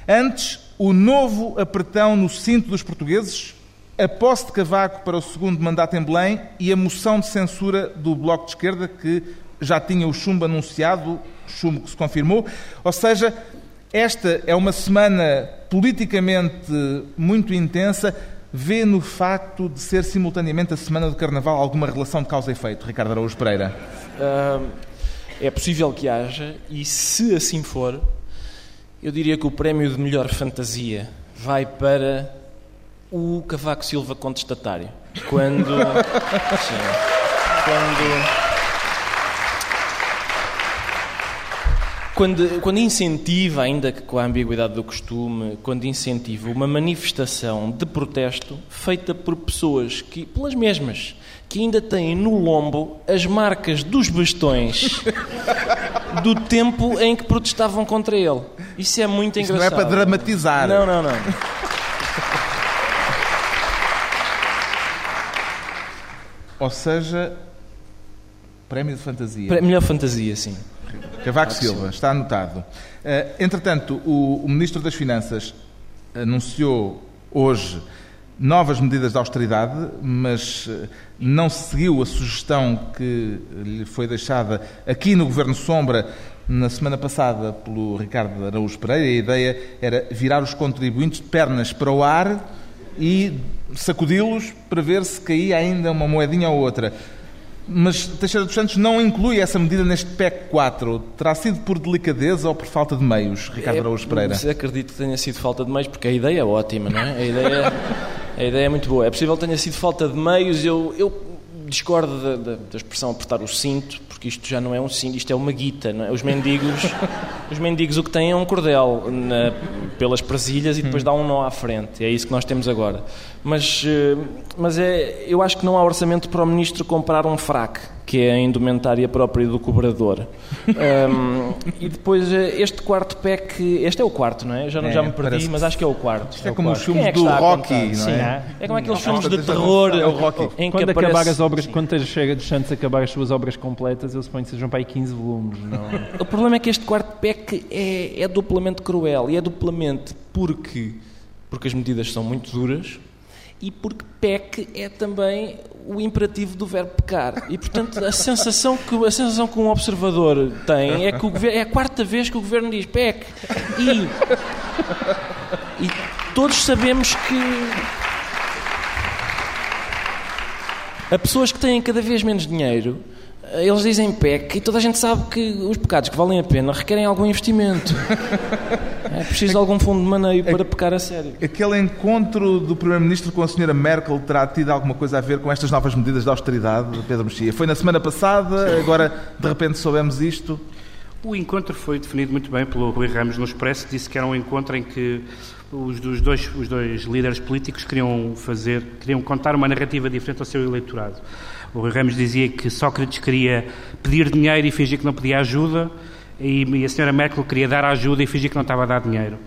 [SPEAKER 1] Antes, o novo apertão no cinto dos portugueses, a posse de Cavaco para o segundo mandato em Belém e a moção de censura do Bloco de Esquerda, que já tinha o chumbo anunciado, chumbo que se confirmou. Ou seja, esta é uma semana politicamente muito intensa. Vê no facto de ser simultaneamente a semana do Carnaval alguma relação de causa e efeito, Ricardo Araújo Pereira?
[SPEAKER 2] É possível que haja, e se assim for, eu diria que o prémio de melhor fantasia vai para o Cavaco Silva contestatário. Quando. sim, quando. Quando, quando incentiva, ainda que com a ambiguidade do costume, quando incentiva uma manifestação de protesto feita por pessoas que, pelas mesmas, que ainda têm no lombo as marcas dos bastões do tempo em que protestavam contra ele. Isso é muito
[SPEAKER 1] Isto não é
[SPEAKER 2] engraçado.
[SPEAKER 1] para dramatizar.
[SPEAKER 2] Não, não, não.
[SPEAKER 1] Ou seja, prémio de fantasia.
[SPEAKER 2] Melhor fantasia, sim.
[SPEAKER 1] Cavaco Silva, está anotado. Eh, entretanto, o, o Ministro das Finanças anunciou hoje novas medidas de austeridade, mas eh, não se seguiu a sugestão que lhe foi deixada aqui no Governo Sombra na semana passada pelo Ricardo Araújo Pereira. A ideia era virar os contribuintes de pernas para o ar e sacudi-los para ver se caía ainda uma moedinha ou outra. Mas Teixeira dos Santos não inclui essa medida neste PEC 4. Terá sido por delicadeza ou por falta de meios, Ricardo Araújo Pereira?
[SPEAKER 2] É, acredito que tenha sido falta de meios, porque a ideia é ótima, não é? A ideia, a ideia é muito boa. É possível que tenha sido falta de meios. Eu, eu discordo da, da- da expressão apertar o cinto, porque isto já não é um cinto, isto é uma guita. Não é? Os mendigos, os mendigos o que têm é um cordel na- pelas presilhas e depois dá um nó à frente. É isso que nós temos agora. Mas, eh, mas é, eu acho que não há orçamento para o ministro comprar um fraque, que é a indumentária própria do cobrador. Ahm, e depois eh, este quarto PEC, este é o quarto, não é? Já,
[SPEAKER 1] É,
[SPEAKER 2] já me perdi,
[SPEAKER 1] parece
[SPEAKER 2] mas acho que é o quarto.
[SPEAKER 1] Isto é
[SPEAKER 2] o
[SPEAKER 1] como os filmes
[SPEAKER 2] é
[SPEAKER 1] do Rocky, não
[SPEAKER 2] Sim,
[SPEAKER 1] é?
[SPEAKER 2] é como aqueles
[SPEAKER 1] Não,
[SPEAKER 2] filmes de terror
[SPEAKER 1] é o Rocky.
[SPEAKER 2] em que
[SPEAKER 4] Quando
[SPEAKER 2] aparece...
[SPEAKER 4] acabar as obras,
[SPEAKER 2] Sim.
[SPEAKER 4] quando chega dos Santos acabar as suas obras completas, eu suponho que sejam para aí 15 volumes, não?
[SPEAKER 2] O problema é que este quarto PEC é, é duplamente cruel. E é duplamente porque, porque as medidas são muito duras e porque PEC é também o imperativo do verbo pecar. E, portanto, a sensação que, a sensação que um observador tem é que governo, é a quarta vez que o governo diz PEC. E, e todos sabemos que há pessoas que têm cada vez menos dinheiro Eles dizem PEC e toda a gente sabe que os pecados que valem a pena requerem algum investimento. É preciso algum fundo de maneio para pecar a sério.
[SPEAKER 1] Aquele encontro do Primeiro-Ministro com a Sra. Merkel terá tido alguma coisa a ver com estas novas medidas de austeridade, Pedro Mexia? Foi na semana passada, agora de repente soubemos isto.
[SPEAKER 3] O encontro foi definido muito bem pelo Rui Ramos no Expresso, disse que era um encontro em que os, dos dois, os dois líderes políticos queriam fazer, queriam contar uma narrativa diferente ao seu eleitorado. O Rui Ramos dizia que Sócrates queria pedir dinheiro e fingir que não pedia ajuda, e, a senhora Merkel queria dar ajuda e fingir que não estava a dar dinheiro.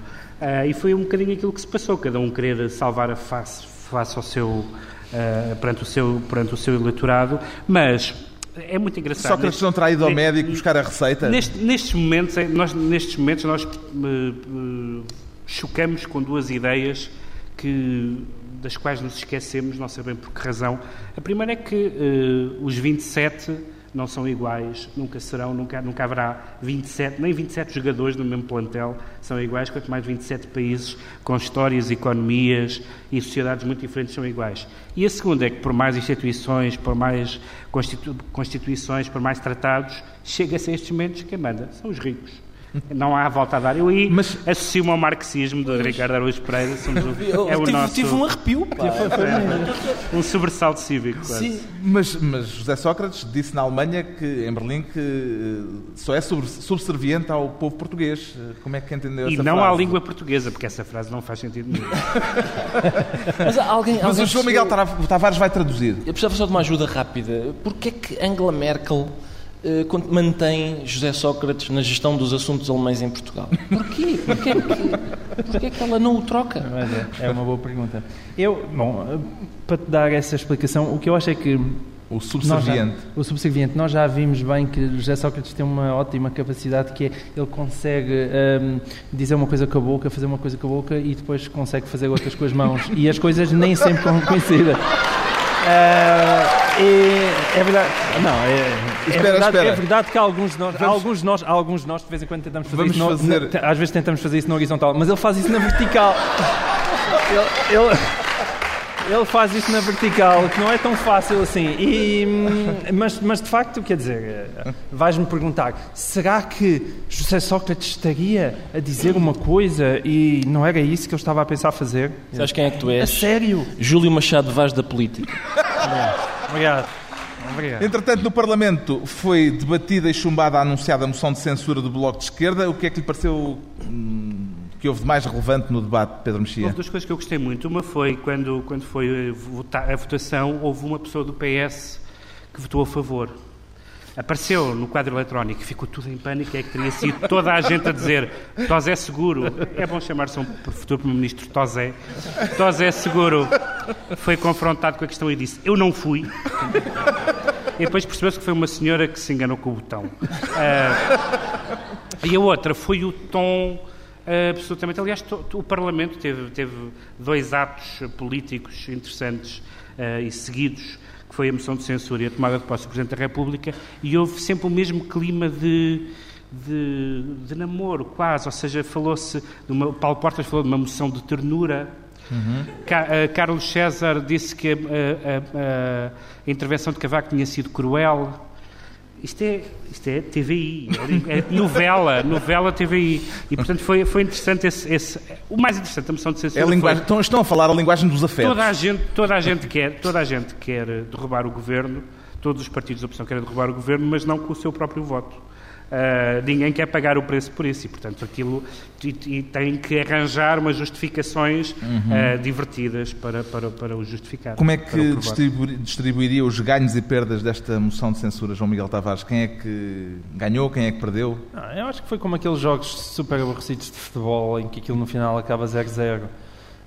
[SPEAKER 3] Uh, e foi um bocadinho aquilo que se passou, cada um querer salvar a face, face ao seu, uh, perante, o seu, perante o seu eleitorado, mas é muito engraçado.
[SPEAKER 1] Sócrates não terá ido ao médico buscar a receita?
[SPEAKER 3] Neste, nestes, momentos, nós, nestes momentos nós uh, chocamos com duas ideias que, das quais nos esquecemos, não sabemos por que razão. A primeira é que uh, os 27 não são iguais, nunca serão, nunca, nunca haverá 27, nem 27 jogadores no mesmo plantel são iguais, quanto mais 27 países com histórias, economias e sociedades muito diferentes são iguais. E a segunda é que por mais instituições, por mais constitu constituições, por mais tratados, chega-se a estes momentos que manda, são os ricos. Não há volta a dar. Eu aí mas... associo-me ao marxismo de Ricardo Araújo Pereira. Somos um,
[SPEAKER 2] eu, é o tive, nosso... tive um arrepio. Pá.
[SPEAKER 3] um sobressalto cívico.
[SPEAKER 1] Sim, mas, mas, José Sócrates disse na Alemanha, que, em Berlim, que eh, só é subserviente ao povo português. Como é que entendeu
[SPEAKER 3] e
[SPEAKER 1] essa
[SPEAKER 3] frase?
[SPEAKER 1] E não
[SPEAKER 3] à língua portuguesa, porque essa frase não faz sentido nenhum.
[SPEAKER 2] mas alguém,
[SPEAKER 1] mas o João Miguel Tavares vai traduzir.
[SPEAKER 2] Eu precisava só de uma ajuda rápida. Porquê é que Angela Merkel eh, mantém José Sócrates na gestão dos assuntos alemães em Portugal? Porquê? Porquê que, porquê que ela não o troca?
[SPEAKER 4] É, é uma boa pergunta. Eu, bom, eh, para te dar essa explicação, o que eu acho é que
[SPEAKER 1] o subserviente.
[SPEAKER 4] Já, o subserviente. Nós já vimos bem que José Sócrates tem uma ótima capacidade que é ele consegue um, dizer uma coisa com a boca, fazer uma coisa com a boca e depois consegue fazer outras com as mãos. E as coisas nem sempre coincidem. Uh, e é verdade. Não, é, é,
[SPEAKER 1] espera,
[SPEAKER 4] verdade,
[SPEAKER 1] espera.
[SPEAKER 4] é verdade que alguns de nós, Vamos... alguns de nós, alguns de nós de vez em quando tentamos fazer
[SPEAKER 1] Vamos
[SPEAKER 4] isso.
[SPEAKER 1] Fazer...
[SPEAKER 4] No, às vezes tentamos fazer isso na horizontal, mas ele faz isso na vertical. ele, ele, ele, faz isso na vertical, que não é tão fácil assim. E, mas, mas de facto, quer dizer, vais-me perguntar: será que José Sócrates estaria a dizer uma coisa e não era isso que eu estava a pensar fazer?
[SPEAKER 2] Sabes quem é que tu és?
[SPEAKER 4] A sério?
[SPEAKER 2] Júlio Machado Vaz da política.
[SPEAKER 4] Obrigado. Obrigado.
[SPEAKER 1] Entretanto, no Parlamento foi debatida e chumbada a anunciada moção de censura do Bloco de Esquerda. O que é que lhe pareceu hum, que houve de mais relevante no debate, Pedro Mexia?
[SPEAKER 3] Houve duas coisas que eu gostei muito. Uma foi quando, quando foi a votação, houve uma pessoa do PS que votou a favor. Apareceu no quadro eletrónico, ficou tudo em pânico, é que teria sido toda a gente a dizer Tosé Seguro, é bom chamar-se um futuro Primeiro-Ministro Tosé, Tosé Seguro foi confrontado com a questão e disse, eu não fui. E depois percebeu-se que foi uma senhora que se enganou com o botão. Uh, e a outra foi o tom absolutamente... Aliás, o Parlamento teve, teve dois atos políticos interessantes uh, e seguidos que foi a moção de censura e a tomada de posse do Presidente da República, e houve sempre o mesmo clima de, de, de namoro, quase, ou seja, falou-se, Paulo Portas falou de uma moção de ternura, uhum. uh, Carlos César disse que a, a, a, a intervenção de Cavaco tinha sido cruel, isto é, isto é TVI, é novela, novela TVI. E, portanto, foi, foi interessante esse, esse, O mais interessante da moção de censura
[SPEAKER 1] é a linguagem,
[SPEAKER 3] foi,
[SPEAKER 1] estão, estão a falar a linguagem dos afetos.
[SPEAKER 3] Toda a gente, toda a gente, quer, toda a gente quer derrubar o governo, todos os partidos da oposição querem derrubar o governo, mas não com o seu próprio voto. Uh, ninguém quer pagar o preço por isso e, portanto, aquilo e, e tem que arranjar umas justificações uhum. uh, divertidas para, para, para o justificar.
[SPEAKER 1] Como é que distribui, distribuiria os ganhos e perdas desta moção de censura, João Miguel Tavares? Quem é que ganhou, quem é que perdeu?
[SPEAKER 4] Ah, eu acho que foi como aqueles jogos super aborrecidos de futebol em que aquilo no final acaba 0-0.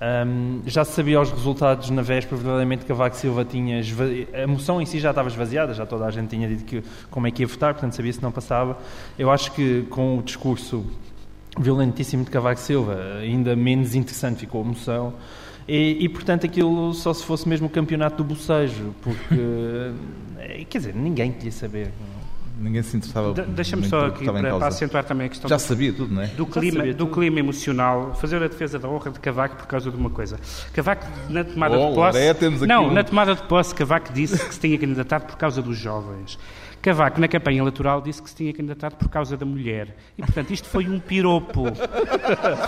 [SPEAKER 4] Um, já se sabia os resultados na véspera, verdadeiramente Cavaco Silva tinha a moção em si já estava esvaziada, já toda a gente tinha dito que, como é que ia votar, portanto sabia se não passava. Eu acho que com o discurso violentíssimo de Cavaco Silva, ainda menos interessante ficou a moção. E, e, portanto aquilo só se fosse mesmo o campeonato do bocejo, porque quer dizer, ninguém queria saber.
[SPEAKER 1] Ninguém se interessava. De,
[SPEAKER 3] Deixa-me só aqui para, para, acentuar também a questão.
[SPEAKER 1] Já
[SPEAKER 3] do,
[SPEAKER 1] sabia tudo, não é?
[SPEAKER 3] Do clima, do clima emocional, fazer a defesa da honra de Cavaco por causa de uma coisa. Cavaco, na tomada
[SPEAKER 1] oh,
[SPEAKER 3] de posse.
[SPEAKER 1] É, temos aqui
[SPEAKER 3] não,
[SPEAKER 1] um...
[SPEAKER 3] na tomada de posse, Cavaco disse que se tinha candidatado por causa dos jovens. Cavaco, na campanha eleitoral, disse que se tinha candidatado por causa da mulher. E, portanto, isto foi um piropo.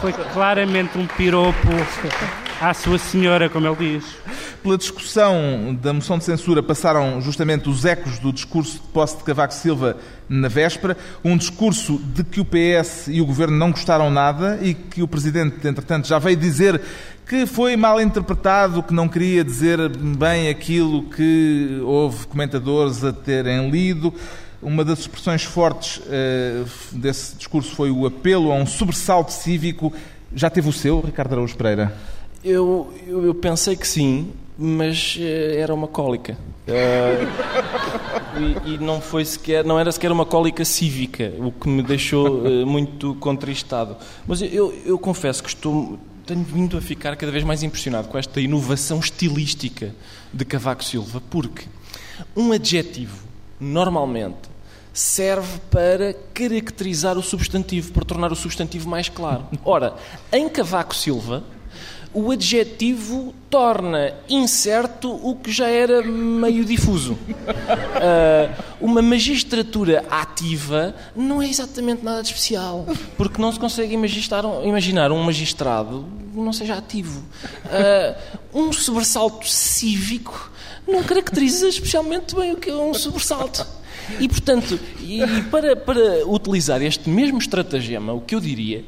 [SPEAKER 3] Foi claramente um piropo à sua senhora, como ele diz.
[SPEAKER 1] Pela discussão da moção de censura passaram justamente os ecos do discurso de posse de Cavaco Silva na véspera, um discurso de que o PS e o Governo não gostaram nada e que o Presidente, entretanto, já veio dizer que foi mal interpretado, que não queria dizer bem aquilo que houve comentadores a terem lido. Uma das expressões fortes eh, desse discurso foi o apelo a um sobressalto cívico. Já teve o seu, Ricardo Araújo Pereira?
[SPEAKER 2] Eu, eu, eu pensei que sim, mas eh, era uma cólica. Eh, e, e não foi sequer, não era sequer uma cólica cívica, o que me deixou eh, muito contristado. Mas eu, eu confesso que estou, tenho vindo a ficar cada vez mais impressionado com esta inovação estilística de Cavaco Silva, porque um adjetivo, normalmente, serve para caracterizar o substantivo, para tornar o substantivo mais claro. Ora, em Cavaco Silva, o adjetivo torna incerto o que já era meio difuso. Uh, uma magistratura ativa não é exatamente nada de especial, porque não se consegue imaginar, um magistrado que não seja ativo. Uh, um sobressalto cívico não caracteriza especialmente bem o que é um sobressalto. E, portanto, e para, para utilizar este mesmo estratagema, o que eu diria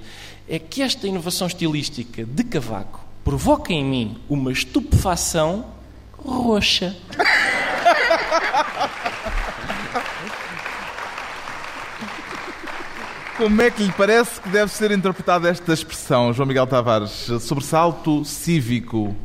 [SPEAKER 2] é que esta inovação estilística de Cavaco provoca em mim uma estupefação roxa.
[SPEAKER 1] Como é que lhe parece que deve ser interpretada esta expressão, João Miguel Tavares? Sobressalto cívico.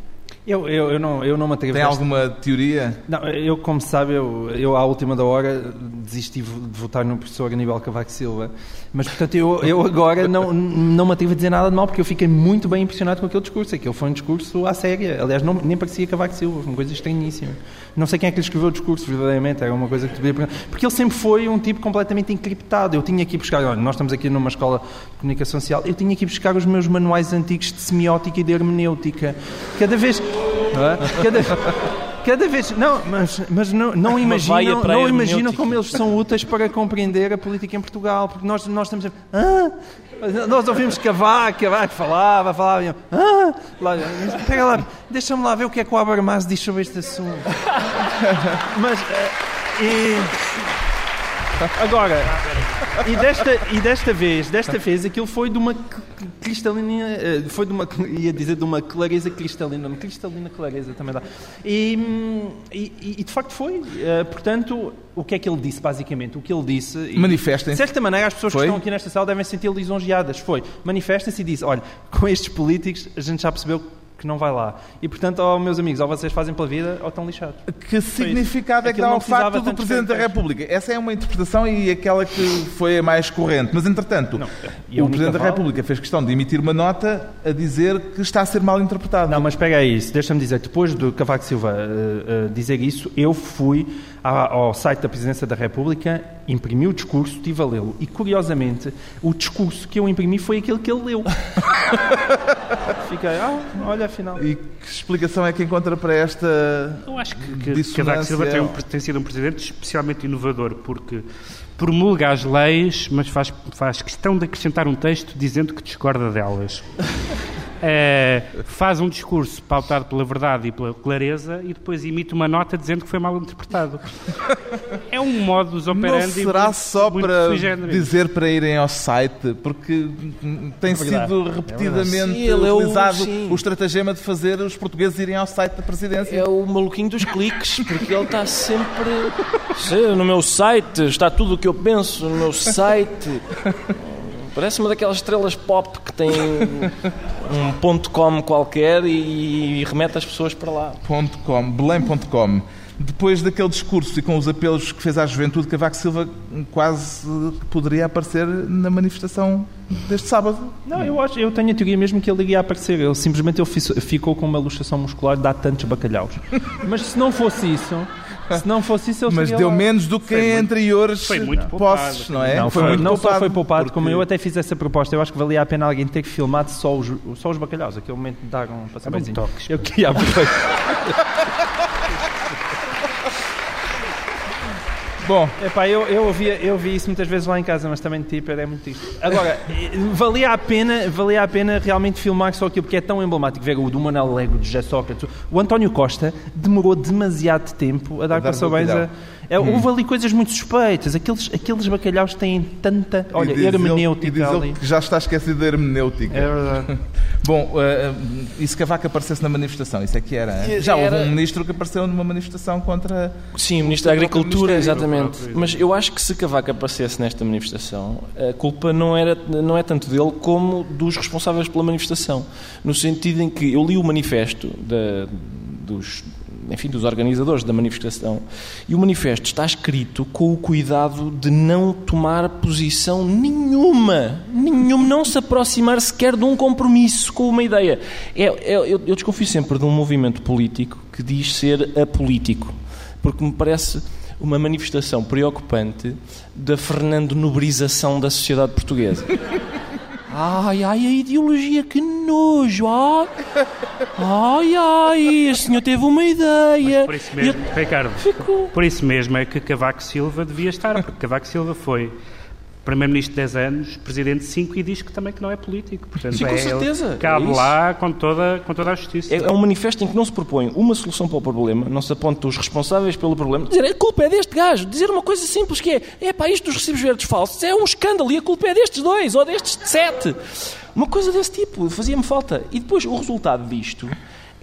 [SPEAKER 4] Eu, eu, eu, não, eu não me atrevo
[SPEAKER 1] Tem alguma teoria?
[SPEAKER 4] Não, eu, como sabe, eu, eu à última da hora desisti de votar no professor Aníbal Cavaco Silva. Mas, portanto, eu, eu agora não, não me atrevo a dizer nada de mal, porque eu fiquei muito bem impressionado com aquele discurso. Aquele foi um discurso à séria. Aliás, não, nem parecia Cavaco Silva, foi uma coisa estranhíssima. Não sei quem é que lhe escreveu o discurso, verdadeiramente, era uma coisa que podia perguntar. Porque ele sempre foi um tipo completamente encriptado. Eu tinha que ir buscar, olha, nós estamos aqui numa escola de comunicação social, eu tinha que ir buscar os meus manuais antigos de semiótica e de hermenêutica. Cada vez. é? Cada, cada vez. Não, mas, mas não, não imaginam,
[SPEAKER 2] a
[SPEAKER 4] não imaginam como eles são úteis para compreender a política em Portugal. Porque nós, nós estamos sempre. Ah? Nós ouvimos Cavaco, Cavaco falava, falava. E ah? Lá, pega lá, deixa-me lá ver o que é que o Habermas diz sobre este assunto. Mas. eh, e... Agora, e desta, e desta vez, desta vez, aquilo foi de uma cr- cristalina, eh, foi de uma, ia dizer de uma clareza cristalina, uma cristalina clareza também dá. E, e, e de facto foi. Eh, Portanto, o que é que ele disse, basicamente? O que ele disse...
[SPEAKER 1] Manifestem-se.
[SPEAKER 4] De certa maneira, as pessoas
[SPEAKER 1] Foi?
[SPEAKER 4] que estão aqui nesta sala devem se sentir lisonjeadas. Foi. Manifestem-se e disse, olha, com estes políticos a gente já percebeu que não vai lá. E, portanto, ó, meus amigos, ou vocês fazem pela vida ou estão lixados.
[SPEAKER 1] Que significado é que dá
[SPEAKER 4] não
[SPEAKER 1] ao facto do Presidente da. República? Essa é uma interpretação e aquela que foi a mais corrente. Mas, entretanto,
[SPEAKER 4] a
[SPEAKER 1] o Presidente da República fez questão de emitir uma nota a dizer que está a ser mal interpretado.
[SPEAKER 4] Não, mas pega aí isso. Deixa-me dizer, depois do Cavaco Silva eh, eh, dizer isso, eu fui ao site da Presidência da República, imprimi o discurso, estive a lê-lo. E, curiosamente, o discurso que eu imprimi foi aquele que ele leu. Fiquei, ah, olha, afinal.
[SPEAKER 1] E que explicação é que encontra para esta
[SPEAKER 3] Eu acho que, que? Cavaco Silva tem, um- tem sido um presidente especialmente inovador, porque promulga as leis, mas faz, faz questão de acrescentar um texto dizendo que discorda delas. Eh, faz um discurso pautado pela verdade e pela clareza e depois emite uma nota dizendo que foi mal interpretado. É um modus
[SPEAKER 1] Não
[SPEAKER 3] operandi
[SPEAKER 1] será
[SPEAKER 3] muito-
[SPEAKER 1] só
[SPEAKER 3] muito
[SPEAKER 1] para dizer para irem ao site, porque tem
[SPEAKER 4] verdade,
[SPEAKER 1] sido repetidamente
[SPEAKER 2] Sim, ele é o-
[SPEAKER 1] utilizado o estratagema de fazer os portugueses irem ao site da presidência.
[SPEAKER 2] É o maluquinho dos cliques, porque ele está sempre. Sim, no meu site, está tudo o que eu penso no meu site. Parece uma daquelas estrelas pop que tem um ponto .com qualquer e, remete as pessoas para lá.
[SPEAKER 1] Ponto .com, Belém.com. Depois daquele discurso e com os apelos que fez à juventude, Cavaco Silva quase poderia aparecer na manifestação deste sábado.
[SPEAKER 4] Não, eu, acho, eu tenho a teoria mesmo que ele iria aparecer. Ele simplesmente ele fi- ficou com uma luxação muscular de há tantos bacalhaus. Mas se não fosse isso, se não fosse isso, ele
[SPEAKER 1] Mas deu
[SPEAKER 4] lá.
[SPEAKER 1] menos do que
[SPEAKER 3] Foi
[SPEAKER 1] em
[SPEAKER 3] muito-
[SPEAKER 1] anteriores
[SPEAKER 3] foi muito
[SPEAKER 1] posses, não é?
[SPEAKER 4] Não, foi,
[SPEAKER 1] muito
[SPEAKER 4] não só
[SPEAKER 1] poupado,
[SPEAKER 4] foi poupado,
[SPEAKER 1] porque-
[SPEAKER 4] como eu até fiz essa proposta. Eu acho que valia a pena alguém ter filmado só os, só os bacalhaus. Aquele momento de dar um passabenzinho.
[SPEAKER 3] tóxico.
[SPEAKER 4] Eu queria aproveitar.
[SPEAKER 1] Bom,
[SPEAKER 4] Epá, eu, eu, ouvi, eu ouvi isso muitas vezes lá em casa, mas também de Tipper é muito triste. Agora, eh, valia a pena, valia a pena realmente filmar só aquilo, porque é tão emblemático ver o do Manuel Lego, de José Sócrates. O António Costa demorou demasiado tempo a dar,
[SPEAKER 1] dar
[SPEAKER 4] parabéns a... É, Houve ali coisas muito suspeitas. Aqueles, aqueles bacalhaus têm tanta... Olha,
[SPEAKER 1] e diz ele- e
[SPEAKER 4] hermenêutica
[SPEAKER 1] diz ele
[SPEAKER 4] ali.
[SPEAKER 1] que já está esquecido da hermenêutica.
[SPEAKER 4] É verdade.
[SPEAKER 1] Bom, eh, e se Cavaco aparecesse na manifestação? Isso é que era. hein? Já houve
[SPEAKER 2] Era-
[SPEAKER 1] um ministro que apareceu numa manifestação contra.
[SPEAKER 2] Sim, o Ministro da Agricultura, exatamente. Mas eu acho que se Cavaco aparecesse nesta manifestação, a culpa não, era, não é tanto dele como dos responsáveis pela manifestação. No sentido em que eu li o manifesto da- dos, enfim, dos organizadores da manifestação e o manifesto está escrito com o cuidado de não tomar posição nenhuma, nenhuma, não se aproximar sequer de um compromisso com uma ideia. É, é- eu, eu desconfio sempre de um movimento político que diz ser apolítico porque me parece uma manifestação preocupante da Fernando Nobrização da sociedade portuguesa. Ai, ai, a ideologia, que nojo! Ai, ai, ai, este senhor teve uma ideia.
[SPEAKER 3] Por isso mesmo,
[SPEAKER 2] eu-
[SPEAKER 3] Ricardo,
[SPEAKER 2] Ficou.
[SPEAKER 3] por isso mesmo é que Cavaco Silva devia estar, porque Cavaco Silva foi Primeiro-Ministro de 10 anos, Presidente de 5 e diz que também que não é político. Portanto,
[SPEAKER 2] Sim, com
[SPEAKER 3] é ele-
[SPEAKER 2] certeza.
[SPEAKER 3] Cabe
[SPEAKER 2] É
[SPEAKER 3] lá com toda, com toda a justiça.
[SPEAKER 2] É, é um manifesto em que não se propõe uma solução para o problema, não se aponta os responsáveis pelo problema. Dizer, a culpa é deste gajo. Dizer uma coisa simples que é, é pá, isto dos recibos verdes falsos é um escândalo e a culpa é destes dois ou destes sete. Uma coisa desse tipo, fazia-me falta. E depois o resultado disto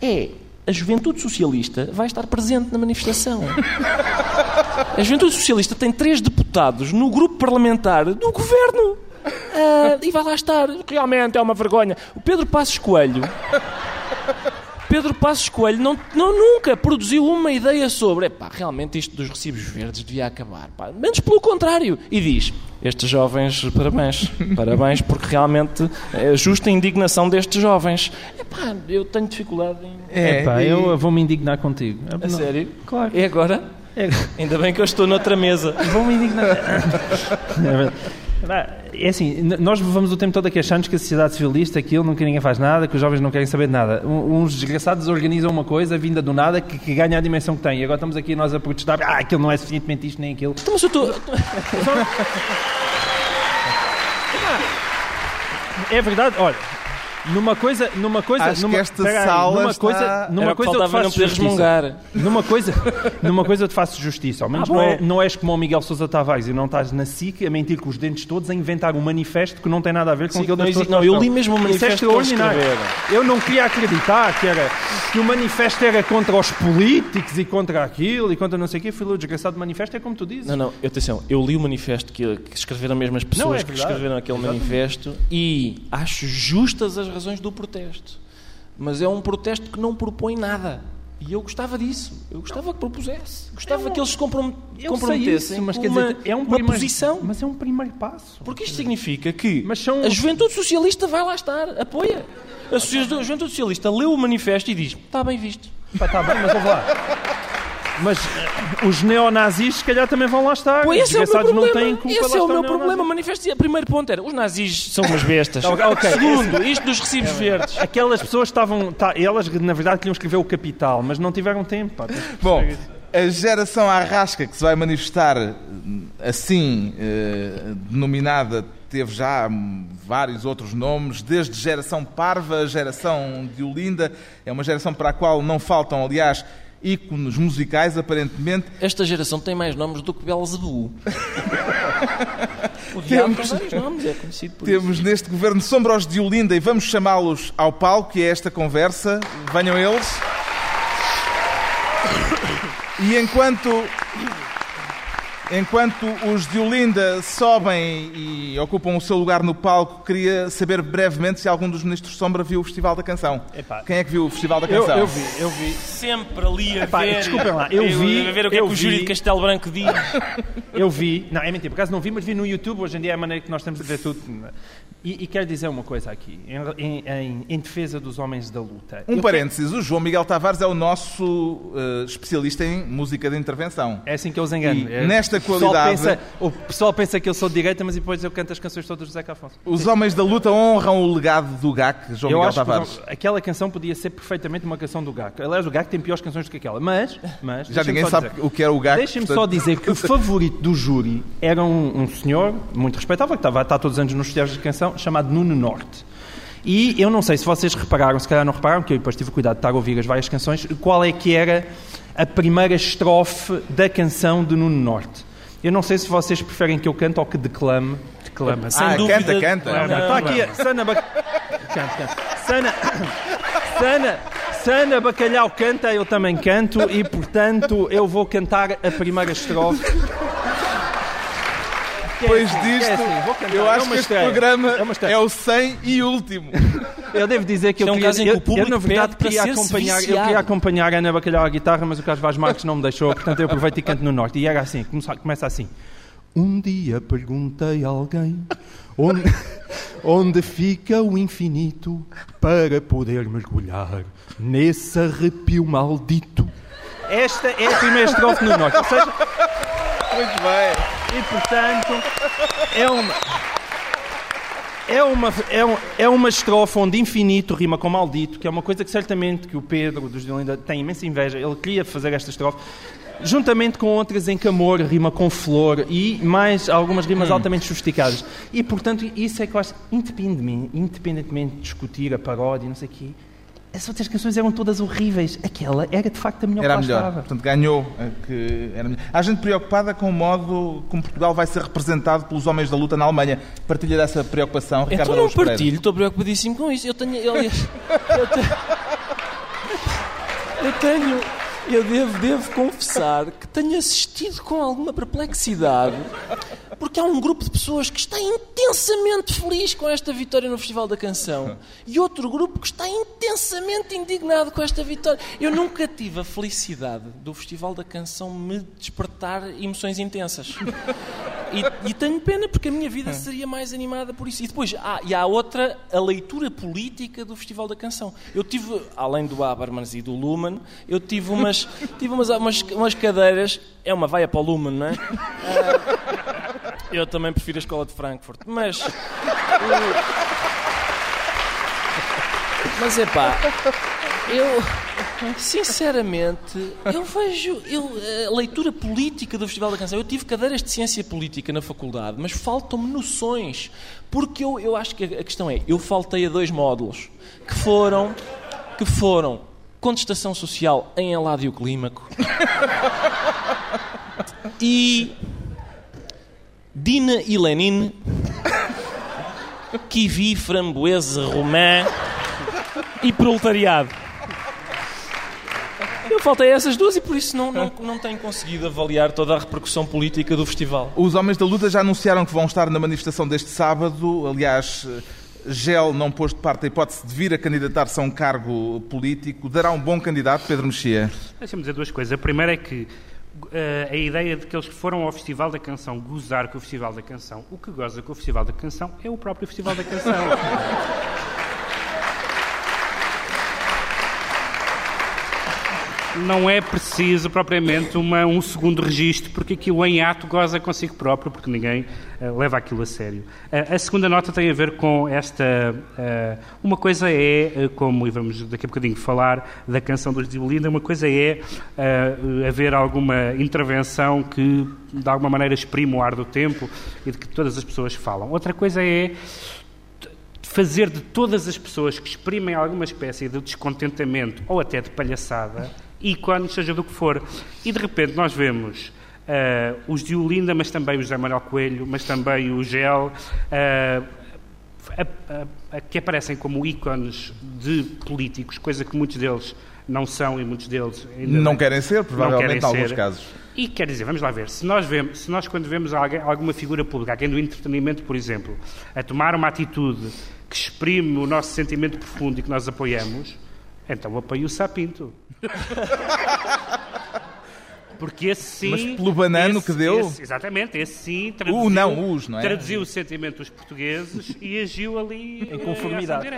[SPEAKER 2] é a juventude socialista vai estar presente na manifestação. A juventude socialista tem três deputados no grupo parlamentar do governo. Ah, e vai lá estar. Realmente é uma vergonha. O Pedro Passos Coelho. Pedro Passos Coelho não, não nunca produziu uma ideia sobre epá, realmente isto dos recibos verdes devia acabar. Pá, menos pelo contrário. E diz: estes jovens, parabéns, parabéns, porque realmente é justa a indignação destes jovens. Epá, eu tenho dificuldade em.
[SPEAKER 1] É,
[SPEAKER 4] Epá,
[SPEAKER 1] e-
[SPEAKER 4] eu vou me indignar contigo.
[SPEAKER 2] A
[SPEAKER 4] Não.
[SPEAKER 2] sério?
[SPEAKER 4] Claro.
[SPEAKER 2] É agora?
[SPEAKER 4] É-
[SPEAKER 2] Ainda bem que eu estou noutra mesa.
[SPEAKER 4] Vou-me indignar. É assim, nós vamos o tempo todo aqui achando que a sociedade civilista, aquilo, nunca ninguém faz nada, que os jovens não querem saber de nada. Uns desgraçados organizam uma coisa vinda do nada que, que ganha a dimensão que tem. E agora estamos aqui nós a protestar, ah, aquilo não é suficientemente isto nem aquilo.
[SPEAKER 2] Então, mas eu estou.
[SPEAKER 4] É verdade, olha. Numa coisa, numa coisa,
[SPEAKER 1] Acho
[SPEAKER 4] numa,
[SPEAKER 1] que esta sala
[SPEAKER 4] numa
[SPEAKER 1] está-
[SPEAKER 4] coisa, numa
[SPEAKER 2] Era
[SPEAKER 4] coisa eu te
[SPEAKER 2] não
[SPEAKER 4] faço
[SPEAKER 2] poder
[SPEAKER 4] justiça.
[SPEAKER 2] resmungar.
[SPEAKER 4] Numa coisa, numa coisa eu te faço justiça. Ao menos
[SPEAKER 2] Ah,
[SPEAKER 4] não, é, não és como o Miguel Sousa Tavares e não estás na SIC a mentir com os dentes todos a inventar um manifesto que não tem nada a ver com
[SPEAKER 2] Sim,
[SPEAKER 4] aquilo
[SPEAKER 2] não
[SPEAKER 4] das
[SPEAKER 2] existe- não, eu li mesmo o
[SPEAKER 4] é
[SPEAKER 2] manifesto que
[SPEAKER 4] extraordinário.
[SPEAKER 2] escreveram.
[SPEAKER 4] Eu não queria acreditar que, era, que o manifesto era contra os políticos e contra aquilo e contra não sei o quê. Fui ler o desgraçado manifesto, é como tu dizes.
[SPEAKER 2] Não, não, atenção, eu li o manifesto que, que escreveram mesmo as pessoas
[SPEAKER 4] Não, é
[SPEAKER 2] que escreveram aquele manifesto e acho justas as razões do protesto. Mas é um protesto que não propõe nada. E eu gostava disso. Eu gostava que propusesse. Gostava que eles se comprom comprometessem
[SPEAKER 4] isso, mas
[SPEAKER 2] com
[SPEAKER 4] quer
[SPEAKER 2] uma,
[SPEAKER 4] dizer, é um
[SPEAKER 2] uma
[SPEAKER 4] primeiro,
[SPEAKER 2] posição.
[SPEAKER 4] Mas é um primeiro passo.
[SPEAKER 2] Porque isto significa que
[SPEAKER 4] são-
[SPEAKER 2] a juventude socialista vai lá estar, apoia. A juventude socialista leu o manifesto e diz: está bem visto.
[SPEAKER 4] Pá, tá bem, mas ouve lá. Mas eh, os neonazis, se calhar, também vão lá estar.
[SPEAKER 2] Pois
[SPEAKER 4] Os
[SPEAKER 2] esse é o meu
[SPEAKER 4] desgraçados não
[SPEAKER 2] problema.
[SPEAKER 4] têm culpa
[SPEAKER 2] Esse é o meu problema. O manifesto dizia: primeiro ponto era: os nazis são umas bestas.
[SPEAKER 4] Ok, ok.
[SPEAKER 2] Segundo, isto dos recibos verdes.
[SPEAKER 4] Aquelas pessoas estavam. tá, elas, na verdade, queriam escrever o capital, mas não tiveram tempo. pá.
[SPEAKER 1] Bom, a geração Arrasca que se vai manifestar hum, assim, eh, denominada, teve já vários outros nomes, desde geração Parva, geração de Olinda, é uma geração para a qual não faltam, aliás, ícones musicais, aparentemente.
[SPEAKER 2] Esta geração tem mais nomes do que Belzebu. o diabo tem vários nomes, é conhecido por isso.
[SPEAKER 1] Temos neste governo Sombros de Olinda e vamos chamá-los ao palco, e é esta conversa. Venham eles. E enquanto, enquanto os de Olinda sobem e ocupam o seu lugar no palco, queria saber brevemente se algum dos ministros Sombra viu o Festival da Canção.
[SPEAKER 4] Epá.
[SPEAKER 1] Quem é que viu o Festival da
[SPEAKER 4] Eu,
[SPEAKER 1] Canção?
[SPEAKER 4] eu vi, eu vi.
[SPEAKER 2] Sempre ali a
[SPEAKER 4] Epá,
[SPEAKER 2] ver.
[SPEAKER 4] desculpem lá, eu vi-
[SPEAKER 2] A ver o que é
[SPEAKER 4] eu
[SPEAKER 2] que o júri
[SPEAKER 4] vi-
[SPEAKER 2] de Castelo Branco diz.
[SPEAKER 4] Eu vi, não, é mentira, por acaso não vi, mas vi no YouTube, hoje em dia é a maneira que nós temos de ver tudo. E, e quero dizer uma coisa aqui, em, em- em- defesa dos homens da luta.
[SPEAKER 1] Um
[SPEAKER 4] Eu
[SPEAKER 1] parênteses, o João Miguel Tavares é o nosso eh, especialista em música de intervenção.
[SPEAKER 4] É assim que eu os engano. É-
[SPEAKER 1] nesta qualidade-
[SPEAKER 4] pensa- o pessoal pensa que eu sou de direita, mas depois eu canto as canções todas do José Afonso.
[SPEAKER 1] Os homens da luta honram o legado do GAC, João
[SPEAKER 4] eu
[SPEAKER 1] Miguel
[SPEAKER 4] acho que
[SPEAKER 1] Tavares.
[SPEAKER 4] exemplo, aquela canção podia ser perfeitamente uma canção do GAC. Aliás, o GAC tem piores canções do que aquela. Mas, mas
[SPEAKER 1] Já ninguém
[SPEAKER 4] só
[SPEAKER 1] sabe
[SPEAKER 4] dizer-
[SPEAKER 1] o que era o GAC.
[SPEAKER 4] Deixem-me só
[SPEAKER 1] portanto-
[SPEAKER 4] dizer que o favorito do júri era um, um senhor muito respeitável, que estava, está todos os anos nos festivais de canção, chamado Nuno Norte. E eu não sei se vocês repararam, se calhar não repararam, porque eu depois tive cuidado de estar a ouvir as várias canções, qual é que era a primeira estrofe da canção de Nuno Norte. Eu não sei se vocês preferem que eu cante ou que declame.
[SPEAKER 3] Declama.
[SPEAKER 2] Sem
[SPEAKER 1] Ah,
[SPEAKER 2] dúvida.
[SPEAKER 1] canta, canta.
[SPEAKER 3] Não, não.
[SPEAKER 4] Está aqui a Sana Bac... Canta, canta. Sana... Sana... Sana Bacalhau canta, eu também canto e, portanto, eu vou cantar a primeira estrofe. É
[SPEAKER 1] Depois
[SPEAKER 4] assim, que
[SPEAKER 1] disto,
[SPEAKER 4] é assim,
[SPEAKER 1] eu
[SPEAKER 4] É
[SPEAKER 1] acho que este programa
[SPEAKER 4] É
[SPEAKER 1] é o 100 e último.
[SPEAKER 4] Eu devo dizer que eu
[SPEAKER 2] é um
[SPEAKER 4] queria,
[SPEAKER 2] que
[SPEAKER 4] eu,
[SPEAKER 2] o público
[SPEAKER 4] eu, na verdade, queria acompanhar, eu queria acompanhar a Ana Bacalhau à guitarra, mas o Carlos Vaz Marques não me deixou, portanto eu aproveito e canto no Norte. E era assim, começa, começa assim. Um dia perguntei a alguém onde, onde fica o infinito para poder mergulhar nesse arrepio maldito. Esta é a primeira estrofe no Norte. Ou seja,
[SPEAKER 1] Muito bem.
[SPEAKER 4] E portanto é uma. É uma, é, um- é uma estrofe onde infinito rima com maldito, que é uma coisa que certamente que o Pedro dos Linda tem imensa inveja. Ele queria fazer esta estrofe, juntamente com outras em que amor rima com flor e mais algumas rimas altamente sofisticadas. E portanto, isso é que eu acho, independentemente, independentemente de discutir a paródia e não sei o quê, as outras canções eram todas horríveis. Aquela era de facto a melhor
[SPEAKER 1] Era
[SPEAKER 4] que lá
[SPEAKER 1] melhor.
[SPEAKER 4] estava.
[SPEAKER 1] Portanto, ganhou. a Que era melhor. Há gente preocupada com o modo como Portugal vai ser representado pelos homens da luta na Alemanha. Partilha dessa preocupação, Ricardo
[SPEAKER 2] Então não
[SPEAKER 1] Araújo Pereira.
[SPEAKER 2] partilho, estou preocupadíssimo com isso. Eu tenho. Eu, aliás, eu tenho. Eu tenho. Eu devo, devo confessar que tenho assistido com alguma perplexidade, porque há um grupo de pessoas que está intensamente feliz com esta vitória no Festival da Canção e outro grupo que está intensamente indignado com esta vitória. Eu nunca tive a felicidade do Festival da Canção me despertar emoções intensas. E, e tenho pena porque a minha vida seria mais animada por isso. E depois, há, e há outra, a leitura política do Festival da Canção. Eu tive, além do Habermas e do Lumen, eu tive umas, tive umas, umas, umas cadeiras, é uma vaia para o Lumen, não é? Eu também prefiro a Escola de Frankfurt, mas... Mas é pá, eu... Sinceramente, eu vejo eu, a leitura política do Festival da Canção. Eu tive cadeiras de ciência política na faculdade, mas faltam-me noções. Porque eu, eu acho que a a questão é: eu faltei a dois módulos que foram, que foram contestação social em Eládio Clímaco e Dina e Lenin, Kiwi, Framboesa, Romã e Proletariado. Eu faltei a essas duas e por isso não, não, não tenho conseguido avaliar toda a repercussão política do festival.
[SPEAKER 1] Os homens da luta já anunciaram que vão estar na manifestação deste sábado. Aliás, Gel não pôs de parte a hipótese de vir a candidatar-se a um cargo político. Dará um bom candidato, Pedro Mexia?
[SPEAKER 3] Deixa-me dizer duas coisas. A primeira é que a ideia de que eles foram ao Festival da Canção gozar com o Festival da Canção, o que goza com o Festival da Canção é o próprio Festival da Canção. Não é preciso propriamente uma- um segundo registro, porque aquilo em ato goza consigo próprio, porque ninguém eh, leva aquilo a sério. Eh, a segunda nota tem a ver com esta. eh, uma coisa é, como e vamos daqui a bocadinho falar da canção dos Zibelinda, uma coisa é haver alguma intervenção que de alguma maneira exprime o ar do tempo e de que todas as pessoas falam. Outra coisa é fazer de todas as pessoas que exprimem alguma espécie de descontentamento ou até de palhaçada, ícones, seja do que for. E de repente nós vemos ah, os de Olinda, mas também o José Manuel Coelho, mas também o Gel, ah, a- a- a- que aparecem como ícones de políticos, coisa que muitos deles não são e muitos deles ainda
[SPEAKER 1] Não querem ser, provavelmente,
[SPEAKER 3] querem
[SPEAKER 1] em alguns
[SPEAKER 3] ser.
[SPEAKER 1] casos.
[SPEAKER 3] E quer dizer, vamos lá ver, se nós, vemos, se nós quando vemos alguém, alguma figura pública, alguém do entretenimento, por exemplo, a tomar uma atitude que exprime o nosso sentimento profundo e que nós apoiamos, então apoio o Sapinto. Porque esse sim.
[SPEAKER 1] Mas pelo banano
[SPEAKER 3] esse-
[SPEAKER 1] que deu?
[SPEAKER 3] esse- exatamente, esse sim traduziu,
[SPEAKER 1] O não, os, não é?
[SPEAKER 3] traduziu o sentimento dos portugueses e agiu ali
[SPEAKER 4] Em conformidade.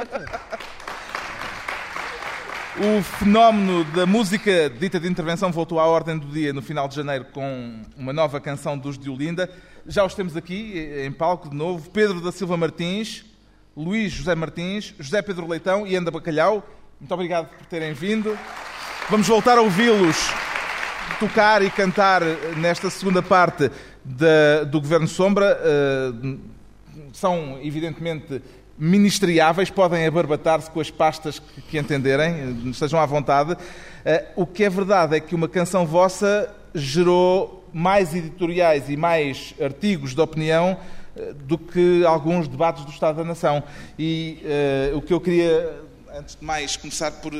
[SPEAKER 1] O fenómeno da música dita de intervenção voltou à ordem do dia no final de janeiro com uma nova canção dos de Olinda. Já os temos aqui em palco de novo. Pedro da Silva Martins, Luís José Martins, José Pedro Leitão e Anda Bacalhau. Muito obrigado por terem vindo. Vamos voltar a ouvi-los tocar e cantar nesta segunda parte do Governo Sombra. Eh, são, evidentemente, ministriáveis, podem abarbatar-se com as pastas que, entenderem, eh, estejam à vontade. Eh, o que é verdade é que uma canção vossa gerou mais editoriais e mais artigos de opinião do que alguns debates do Estado da Nação. E o que eu queria, antes de mais, começar por eh,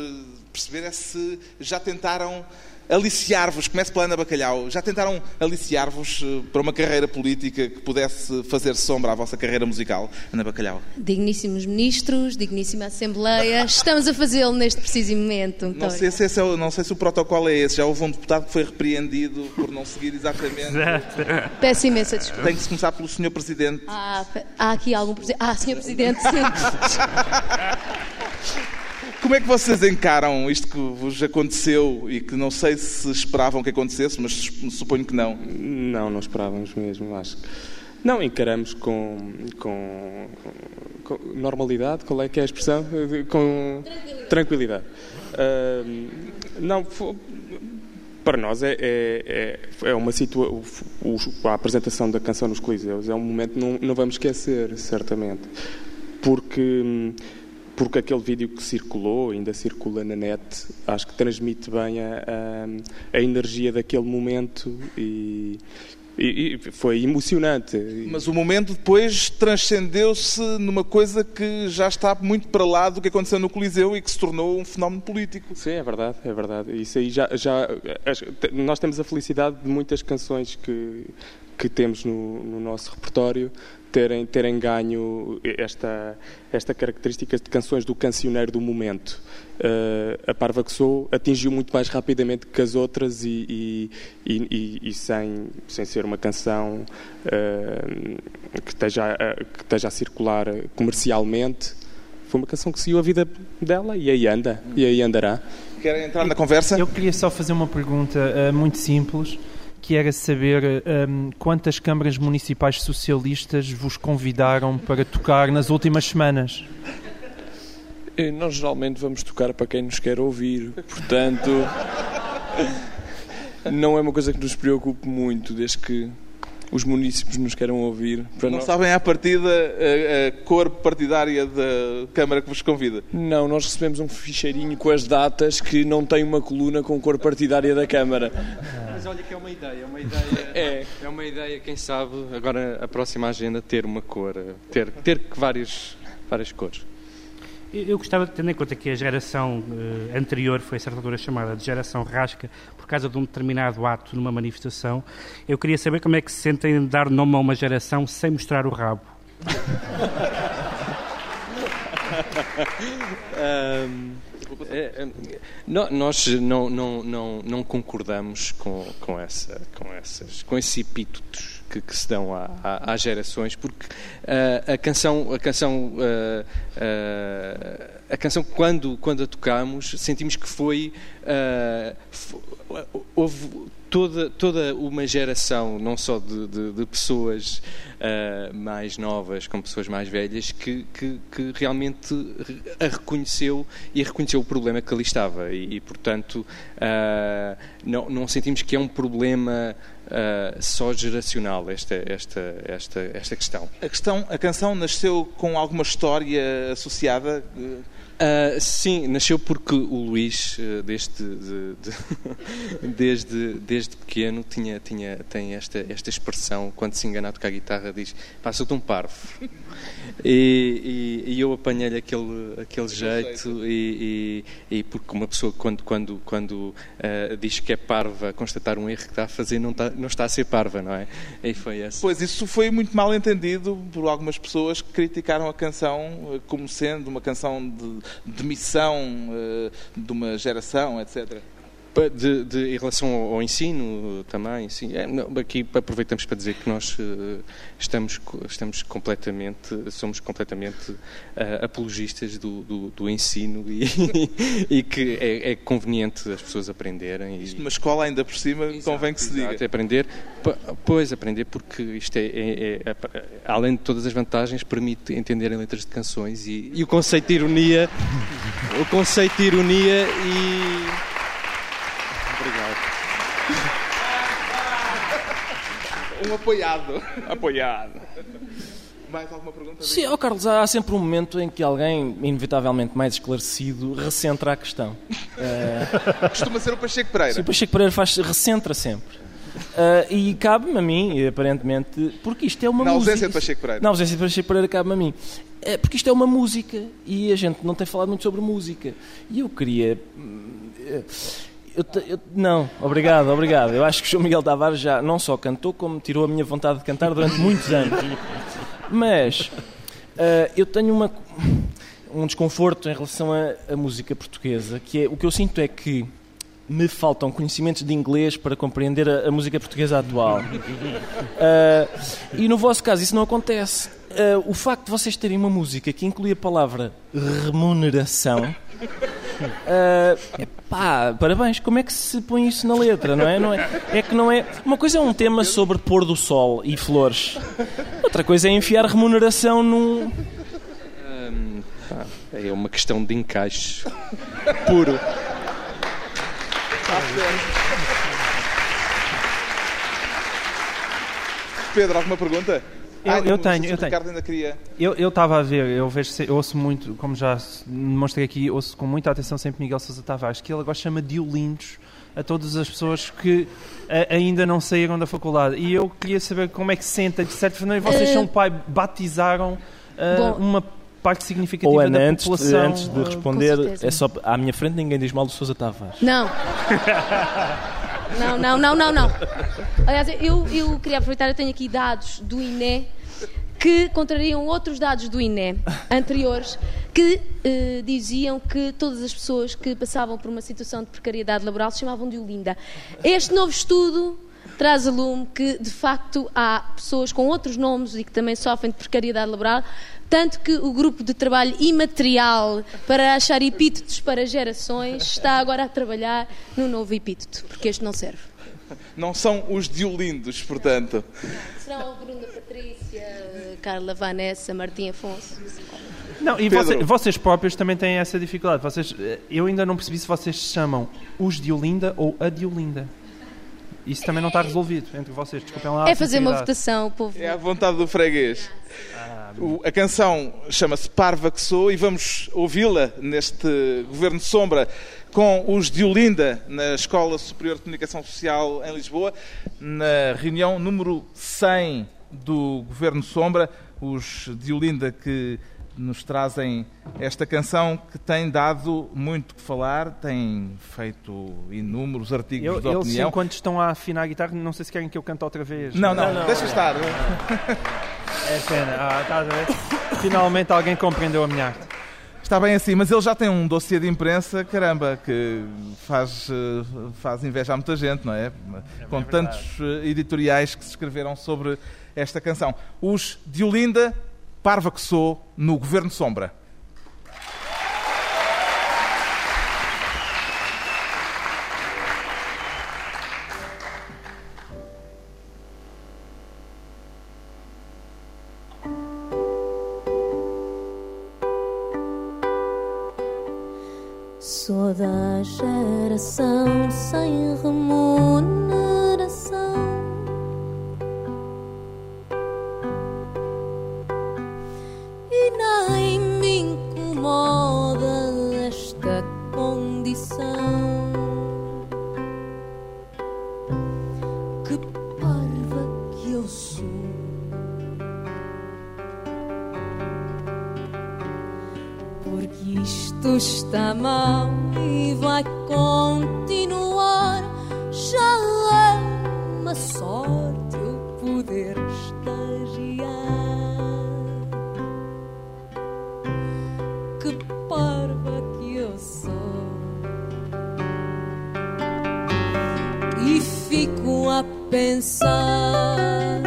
[SPEAKER 1] perceber é se já tentaram aliciar-vos, comece pela Ana Bacalhau, já tentaram aliciar-vos eh, para uma carreira política que pudesse fazer sombra à vossa carreira musical? Ana Bacalhau.
[SPEAKER 5] Digníssimos ministros, digníssima Assembleia, estamos a fazê-lo neste preciso momento.
[SPEAKER 1] Não sei, se esse é o, não sei se o protocolo é esse. Já houve um deputado que foi repreendido por não seguir exatamente.
[SPEAKER 5] Peço imensa desculpa.
[SPEAKER 1] Tem que se começar pelo Sr. Presidente.
[SPEAKER 5] Há, há aqui algum presidente? Ah, Sr. Presidente, sim.
[SPEAKER 1] Como é que vocês encaram isto que vos aconteceu e que não sei se esperavam que acontecesse, mas suponho que não?
[SPEAKER 8] Não, não esperávamos mesmo, acho. que- Não, encaramos com, com, com normalidade, qual é que é a expressão? Com tranquilidade. Ahm, não, fo- para nós é, é, é, é uma situação. A apresentação da canção nos Coliseus é um momento que não, não vamos esquecer, certamente. Porque, porque aquele vídeo que circulou, ainda circula na net, acho que transmite bem a, a, a energia daquele momento e, e- e foi emocionante.
[SPEAKER 1] Mas o momento depois transcendeu-se numa coisa que já está muito para lá do que aconteceu no Coliseu e que se tornou um fenómeno político.
[SPEAKER 8] Sim, é verdade, é verdade. Isso aí já, já nós temos a felicidade de muitas canções que que temos no, no nosso repertório terem terem ganho esta esta característica de canções do cancioneiro do momento. Eh, a Parva que sou atingiu muito mais rapidamente que as outras e, e, e- e- e sem sem ser uma canção eh, que esteja a- que esteja a circular comercialmente. Foi uma canção que seguiu a vida dela e aí anda, e aí andará.
[SPEAKER 1] Querem entrar na conversa?
[SPEAKER 4] Eu queria só fazer uma pergunta eh, muito simples, que era saber um, quantas câmaras municipais socialistas vos convidaram para tocar nas últimas semanas.
[SPEAKER 9] Eh, Nós geralmente vamos tocar para quem nos quer ouvir, portanto, não é uma coisa que nos preocupe muito, desde que os municípios nos queiram ouvir. Para
[SPEAKER 1] Não
[SPEAKER 9] nós...
[SPEAKER 1] sabem à partida a, a cor partidária da Câmara que vos convida?
[SPEAKER 9] Não, nós recebemos um ficheirinho com as datas que não tem uma coluna com cor partidária da Câmara.
[SPEAKER 10] Mas olha que é uma ideia, é uma ideia.
[SPEAKER 9] É.
[SPEAKER 10] É uma ideia, quem sabe, agora a próxima agenda ter uma cor, ter, ter várias, várias cores.
[SPEAKER 3] Eu gostava, tendo em conta que a geração eh, anterior foi a certa altura chamada de geração rasca por causa de um determinado ato numa manifestação, eu queria saber como é que se sentem dar nome a uma geração sem mostrar o rabo.
[SPEAKER 10] Ahm, é, é, nó- nós não, não, não, não concordamos com, com, essa, com, essas, com esses epítetos que, que se dão às gerações, porque ah, a canção, a canção, ah, a canção quando, quando a tocamos, sentimos que foi. fo- houve toda, toda uma geração, não só de, de- de pessoas ah, mais novas como pessoas mais velhas, que, que, que realmente re- a reconheceu e reconheceu o problema que ali estava. E, e, portanto, ah, não, não sentimos que é um problema ah, só geracional esta, esta, esta, esta questão.
[SPEAKER 1] A questão, a canção nasceu com alguma história associada?
[SPEAKER 10] Ah, sim, nasceu porque o Luís, ah, desde, de- de- desde, desde pequeno, tinha, tinha, tem esta, esta expressão, quando se engana a tocar guitarra, diz: sou tão parvo. E, e- e eu apanhei-lhe aquele, aquele jeito, e, e- porque uma pessoa, quando, quando, quando ah, diz que é parva, constatar um erro que está a fazer, não está, não está a ser parva, não é? E foi esse.
[SPEAKER 1] Pois isso foi muito mal entendido por algumas pessoas que criticaram a canção como sendo uma canção de, de missão eh, de uma geração, etc.
[SPEAKER 10] De- de- em relação ao, ao ensino também, sim, é, não, aqui aproveitamos para dizer que nós eh, estamos, estamos completamente, somos completamente eh, apologistas do, do, do ensino e, e que é, é conveniente as pessoas aprenderem. E,
[SPEAKER 1] Uma escola ainda por cima, convém que se diga.
[SPEAKER 10] Exato, é aprender, pois aprender porque isto é, é- é- é- além de todas as vantagens, permite entenderem letras de canções e, e o conceito de ironia, o conceito de ironia e obrigado.
[SPEAKER 1] Um apoiado.
[SPEAKER 10] Apoiado.
[SPEAKER 1] Mais alguma pergunta?
[SPEAKER 2] Sim, ó Carlos, há sempre um momento em que alguém, inevitavelmente mais esclarecido, recentra a questão. Eh,
[SPEAKER 1] Costuma ser o Pacheco Pereira.
[SPEAKER 2] Sim, o Pacheco Pereira faz, recentra sempre. Ah, e cabe-me a mim, aparentemente, porque isto é uma
[SPEAKER 1] Na
[SPEAKER 2] música.
[SPEAKER 1] ausência de Pacheco Pereira.
[SPEAKER 2] Na ausência de Pacheco Pereira, cabe-me a mim. É, porque isto é uma música e a gente não tem falado muito sobre música. E eu queria. eh, eu eu- não, obrigado, obrigado. Eu acho que o João Miguel Tavares já não só cantou, como tirou a minha vontade de cantar durante muitos anos. Mas ah, eu tenho uma, um desconforto em relação à, música portuguesa, que é o que eu sinto é que me faltam conhecimentos de inglês para compreender a, a música portuguesa atual. Ah, e no vosso caso isso não acontece. Ah, o facto de vocês terem uma música que inclui a palavra remuneração. Ah, epá, parabéns, como é que se põe isso na letra, não é? não é? É que não é. Uma coisa é um tema sobre pôr do sol e flores, outra coisa é enfiar remuneração num.
[SPEAKER 10] Pá, é uma questão de encaixe puro.
[SPEAKER 1] Pedro, alguma pergunta?
[SPEAKER 4] Eu-
[SPEAKER 1] Ah,
[SPEAKER 4] eu
[SPEAKER 1] não,
[SPEAKER 4] tenho, eu tenho.
[SPEAKER 1] Ricardo ainda queria.
[SPEAKER 4] Eu eu estava a ver, eu, vejo, eu ouço muito, como já demonstrei aqui, ouço com muita atenção sempre Miguel Sousa Tavares, que ele agora chama de Olindos a todas as pessoas que a- ainda não saíram da faculdade. E eu queria saber como é que se senta, de certa maneira, vocês
[SPEAKER 5] Eh,
[SPEAKER 4] são pai, batizaram
[SPEAKER 5] Bom.
[SPEAKER 4] uma parte significativa
[SPEAKER 2] Ou Ana,
[SPEAKER 4] da
[SPEAKER 2] antes de,
[SPEAKER 4] população.
[SPEAKER 2] antes de responder, é só à minha frente ninguém diz mal do Sousa Tavares.
[SPEAKER 5] Não. Não, não, não, não, não. Aliás, eu, eu queria aproveitar, eu tenho aqui dados do INE que contrariam outros dados do INE anteriores que eh, diziam que todas as pessoas que passavam por uma situação de precariedade laboral se chamavam de Olinda. Este novo estudo traz a lume que, de facto, há pessoas com outros nomes e que também sofrem de precariedade laboral, tanto que o grupo de trabalho imaterial para achar epítetos para gerações está agora a trabalhar no novo epíteto, porque este não serve.
[SPEAKER 1] Não são os diolindos, portanto.
[SPEAKER 5] Serão a Bruna Patrícia, Carla Vanessa, Martim Afonso.
[SPEAKER 4] Não, e
[SPEAKER 1] Pedro.
[SPEAKER 4] você- vocês próprios também têm essa dificuldade. Vocês, eh, eu ainda não percebi se vocês se chamam os de Olinda ou a de Olinda. Isso também não está resolvido entre vocês. Desculpem lá. a
[SPEAKER 5] É fazer uma votação, o povo.
[SPEAKER 1] É à vontade do freguês. O- a canção chama-se Parva que Sou e vamos ouvi-la neste Governo de Sombra com os de Olinda na Escola Superior de Comunicação Social em Lisboa, na reunião número 100 do Governo Sombra. Os de Olinda que nos trazem esta canção que tem dado muito que falar, tem feito inúmeros artigos
[SPEAKER 4] Eu,
[SPEAKER 1] de
[SPEAKER 4] eles,
[SPEAKER 1] opinião.
[SPEAKER 4] enquanto estão a afinar a guitarra, não sei se querem que eu cante outra vez.
[SPEAKER 1] Não, não, deixa estar.
[SPEAKER 4] É pena. Ah, estás a ver? Finalmente alguém compreendeu a minha arte.
[SPEAKER 1] Está bem assim, mas ele já tem um dossiê de imprensa, caramba, que faz, eh, faz inveja a muita gente, não é? Com tantos eh, editoriais que se escreveram sobre esta canção. Os de Olinda, Parva que Sou, no Governo Sombra.
[SPEAKER 5] Sou da geração sem remuneração. Está mal e vai continuar. Já é uma sorte eu poder estagiar. Que parva que eu sou. a pensar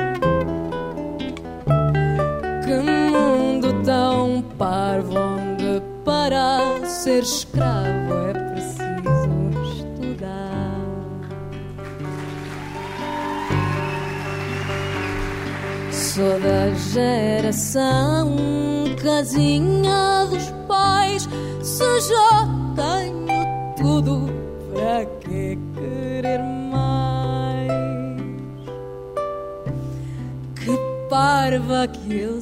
[SPEAKER 5] ser escravo é preciso estudar. Sou da geração casinha dos pais, se já tenho tudo, para que querer mais? Que parva que eu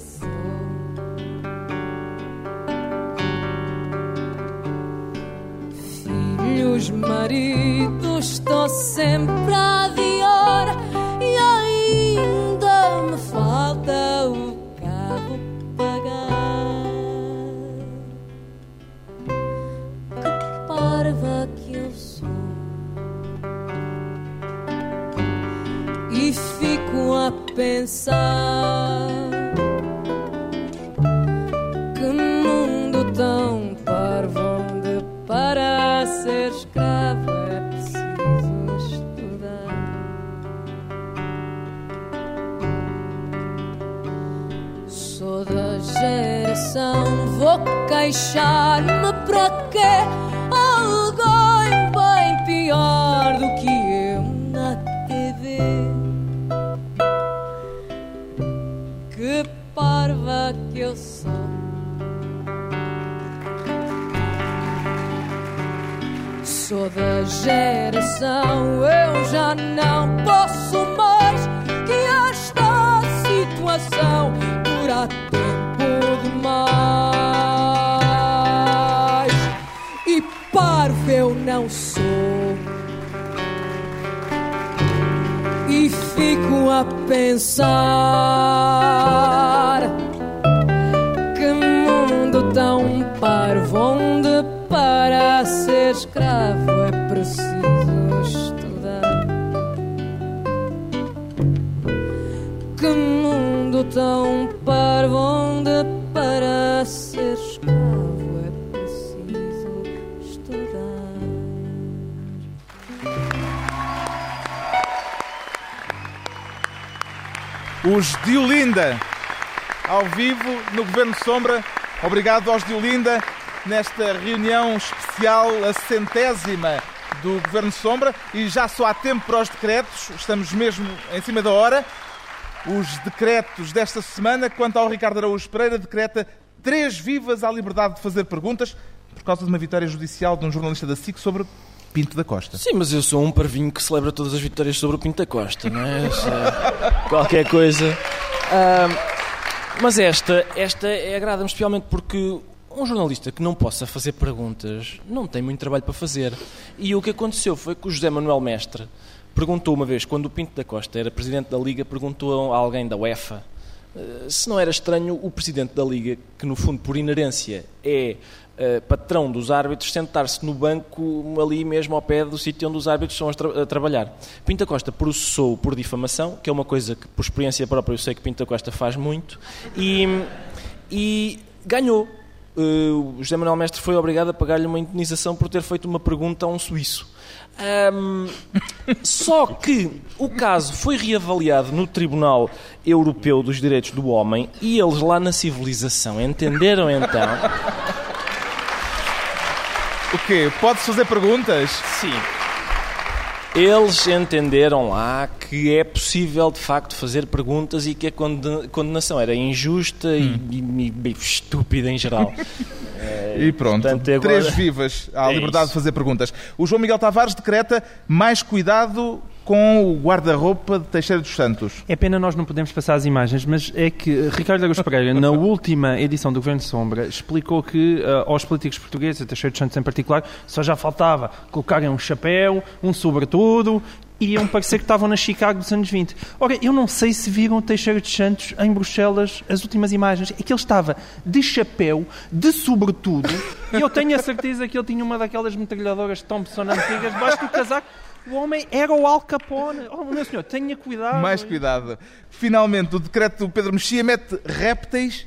[SPEAKER 5] maridos, estou sempre a adiar e ainda me falta o carro pagar. Que parva que eu sou. E fico a pensar vou queixar-me para quê? Alguém bem pior do que eu na TV. Que parva que eu sou. Sou da geração, eu já não posso mais que esta situação dura tempo demais. Eu sou. E fico a pensar que mundo tão parvo onde para ser escravo é preciso estudar. Que mundo tão parvo onde
[SPEAKER 1] Os de Olinda, ao vivo no Governo Sombra. Obrigado aos de Olinda nesta reunião especial, a centésima do Governo Sombra. E já só há tempo para os decretos, estamos mesmo em cima da hora. Os decretos desta semana, quanto ao Ricardo Araújo Pereira, decreta três vivas à liberdade de fazer perguntas por causa de uma vitória judicial de um jornalista da SIC sobre Pinto da Costa.
[SPEAKER 2] Sim, mas eu sou um parvinho que celebra todas as vitórias sobre o Pinto da Costa, não é? Qualquer coisa. Mas esta, esta é- agrada-me especialmente porque um jornalista que não possa fazer perguntas não tem muito trabalho para fazer. E o que aconteceu foi que o José Manuel Mestre perguntou uma vez, quando o Pinto da Costa era presidente da Liga, perguntou a alguém da UEFA eh, se não era estranho o presidente da Liga, que no fundo por inerência é eh, patrão dos árbitros, sentar-se no banco ali mesmo ao pé do sítio onde os árbitros estão a, tra- a trabalhar. Pinta Costa processou por difamação, que é uma coisa que por experiência própria eu sei que Pinta Costa faz muito, e, e ganhou. O José Manuel Mestre foi obrigado a pagar-lhe uma indenização por ter feito uma pergunta a um suíço. Ahm, só que o caso foi reavaliado no Tribunal Europeu dos Direitos do Homem e eles lá na civilização entenderam então.
[SPEAKER 1] O quê? Pode-se fazer perguntas?
[SPEAKER 2] Sim. Eles entenderam lá que é possível de facto fazer perguntas e que a conde- condenação era injusta e- e, e estúpida em geral.
[SPEAKER 1] E pronto,
[SPEAKER 2] portanto, agora-
[SPEAKER 1] três vivas à
[SPEAKER 2] É
[SPEAKER 1] liberdade
[SPEAKER 2] isso.
[SPEAKER 1] de fazer perguntas. O João Miguel Tavares decreta mais cuidado com o guarda-roupa de Teixeira dos Santos.
[SPEAKER 4] É pena nós não podemos passar as imagens, mas é que Ricardo Araújo Pereira, na última edição do Governo de Sombra, explicou que eh, aos políticos portugueses, a Teixeira dos Santos em particular, só já faltava colocarem um chapéu, um sobretudo, e iam parecer que estavam na Chicago dos anos 20. Ora, eu não sei se viram o Teixeira dos Santos em Bruxelas as últimas imagens. É que ele estava de chapéu, de sobretudo, e eu tenho a certeza que ele tinha uma daquelas metralhadoras Thompson antigas debaixo do casaco. O homem era o Al Capone. Oh, meu senhor, tenha cuidado.
[SPEAKER 1] Mais cuidado. Finalmente, o decreto do Pedro Mexia mete répteis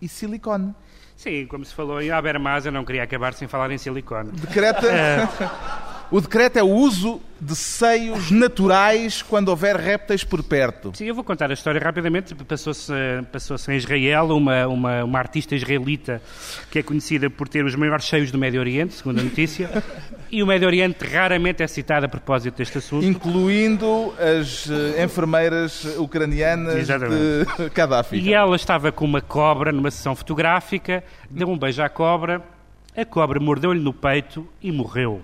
[SPEAKER 1] e silicone.
[SPEAKER 3] Sim, como se falou em Habermas, eu não queria acabar sem falar em silicone.
[SPEAKER 1] Decreta, O decreto é o uso de seios naturais quando houver répteis por perto.
[SPEAKER 3] Sim, eu vou contar a história rapidamente. Passou-se passou em Israel uma, uma, uma, artista israelita que é conhecida por ter os maiores seios do Médio Oriente, segundo a notícia, e o Médio Oriente raramente é citado a propósito deste assunto.
[SPEAKER 1] Incluindo as uh, enfermeiras ucranianas Exatamente. de Gaddafi.
[SPEAKER 3] E ela estava com uma cobra numa sessão fotográfica, deu um beijo à cobra, a cobra mordeu-lhe no peito e morreu.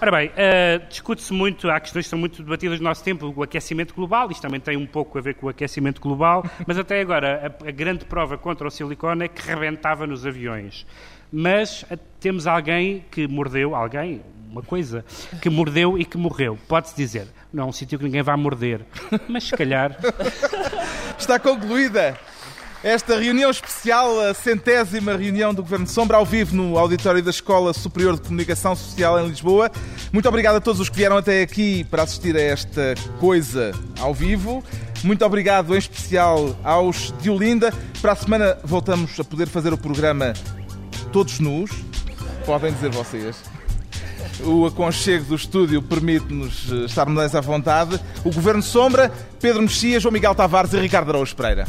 [SPEAKER 3] Ora bem, uh, discute-se muito, há questões que são muito debatidas no nosso tempo, o aquecimento global, isto também tem um pouco a ver com o aquecimento global, mas até agora a, a grande prova contra o silicone é que rebentava nos aviões. Mas uh, temos alguém que mordeu, alguém, uma coisa, que mordeu e que morreu. Pode-se dizer, não é um sítio que ninguém vai morder, mas se calhar...
[SPEAKER 1] Está concluída esta reunião especial, a centésima reunião do Governo de Sombra, ao vivo no auditório da Escola Superior de Comunicação Social em Lisboa. Muito obrigado a todos os que vieram até aqui para assistir a esta coisa ao vivo. Muito obrigado em especial aos de Olinda. Para a semana voltamos a poder fazer o programa todos nus. Podem dizer vocês. O aconchego do estúdio permite-nos eh, estar mais à vontade. O Governo Sombra, Pedro Mexias, João Miguel Tavares e Ricardo Araújo Pereira.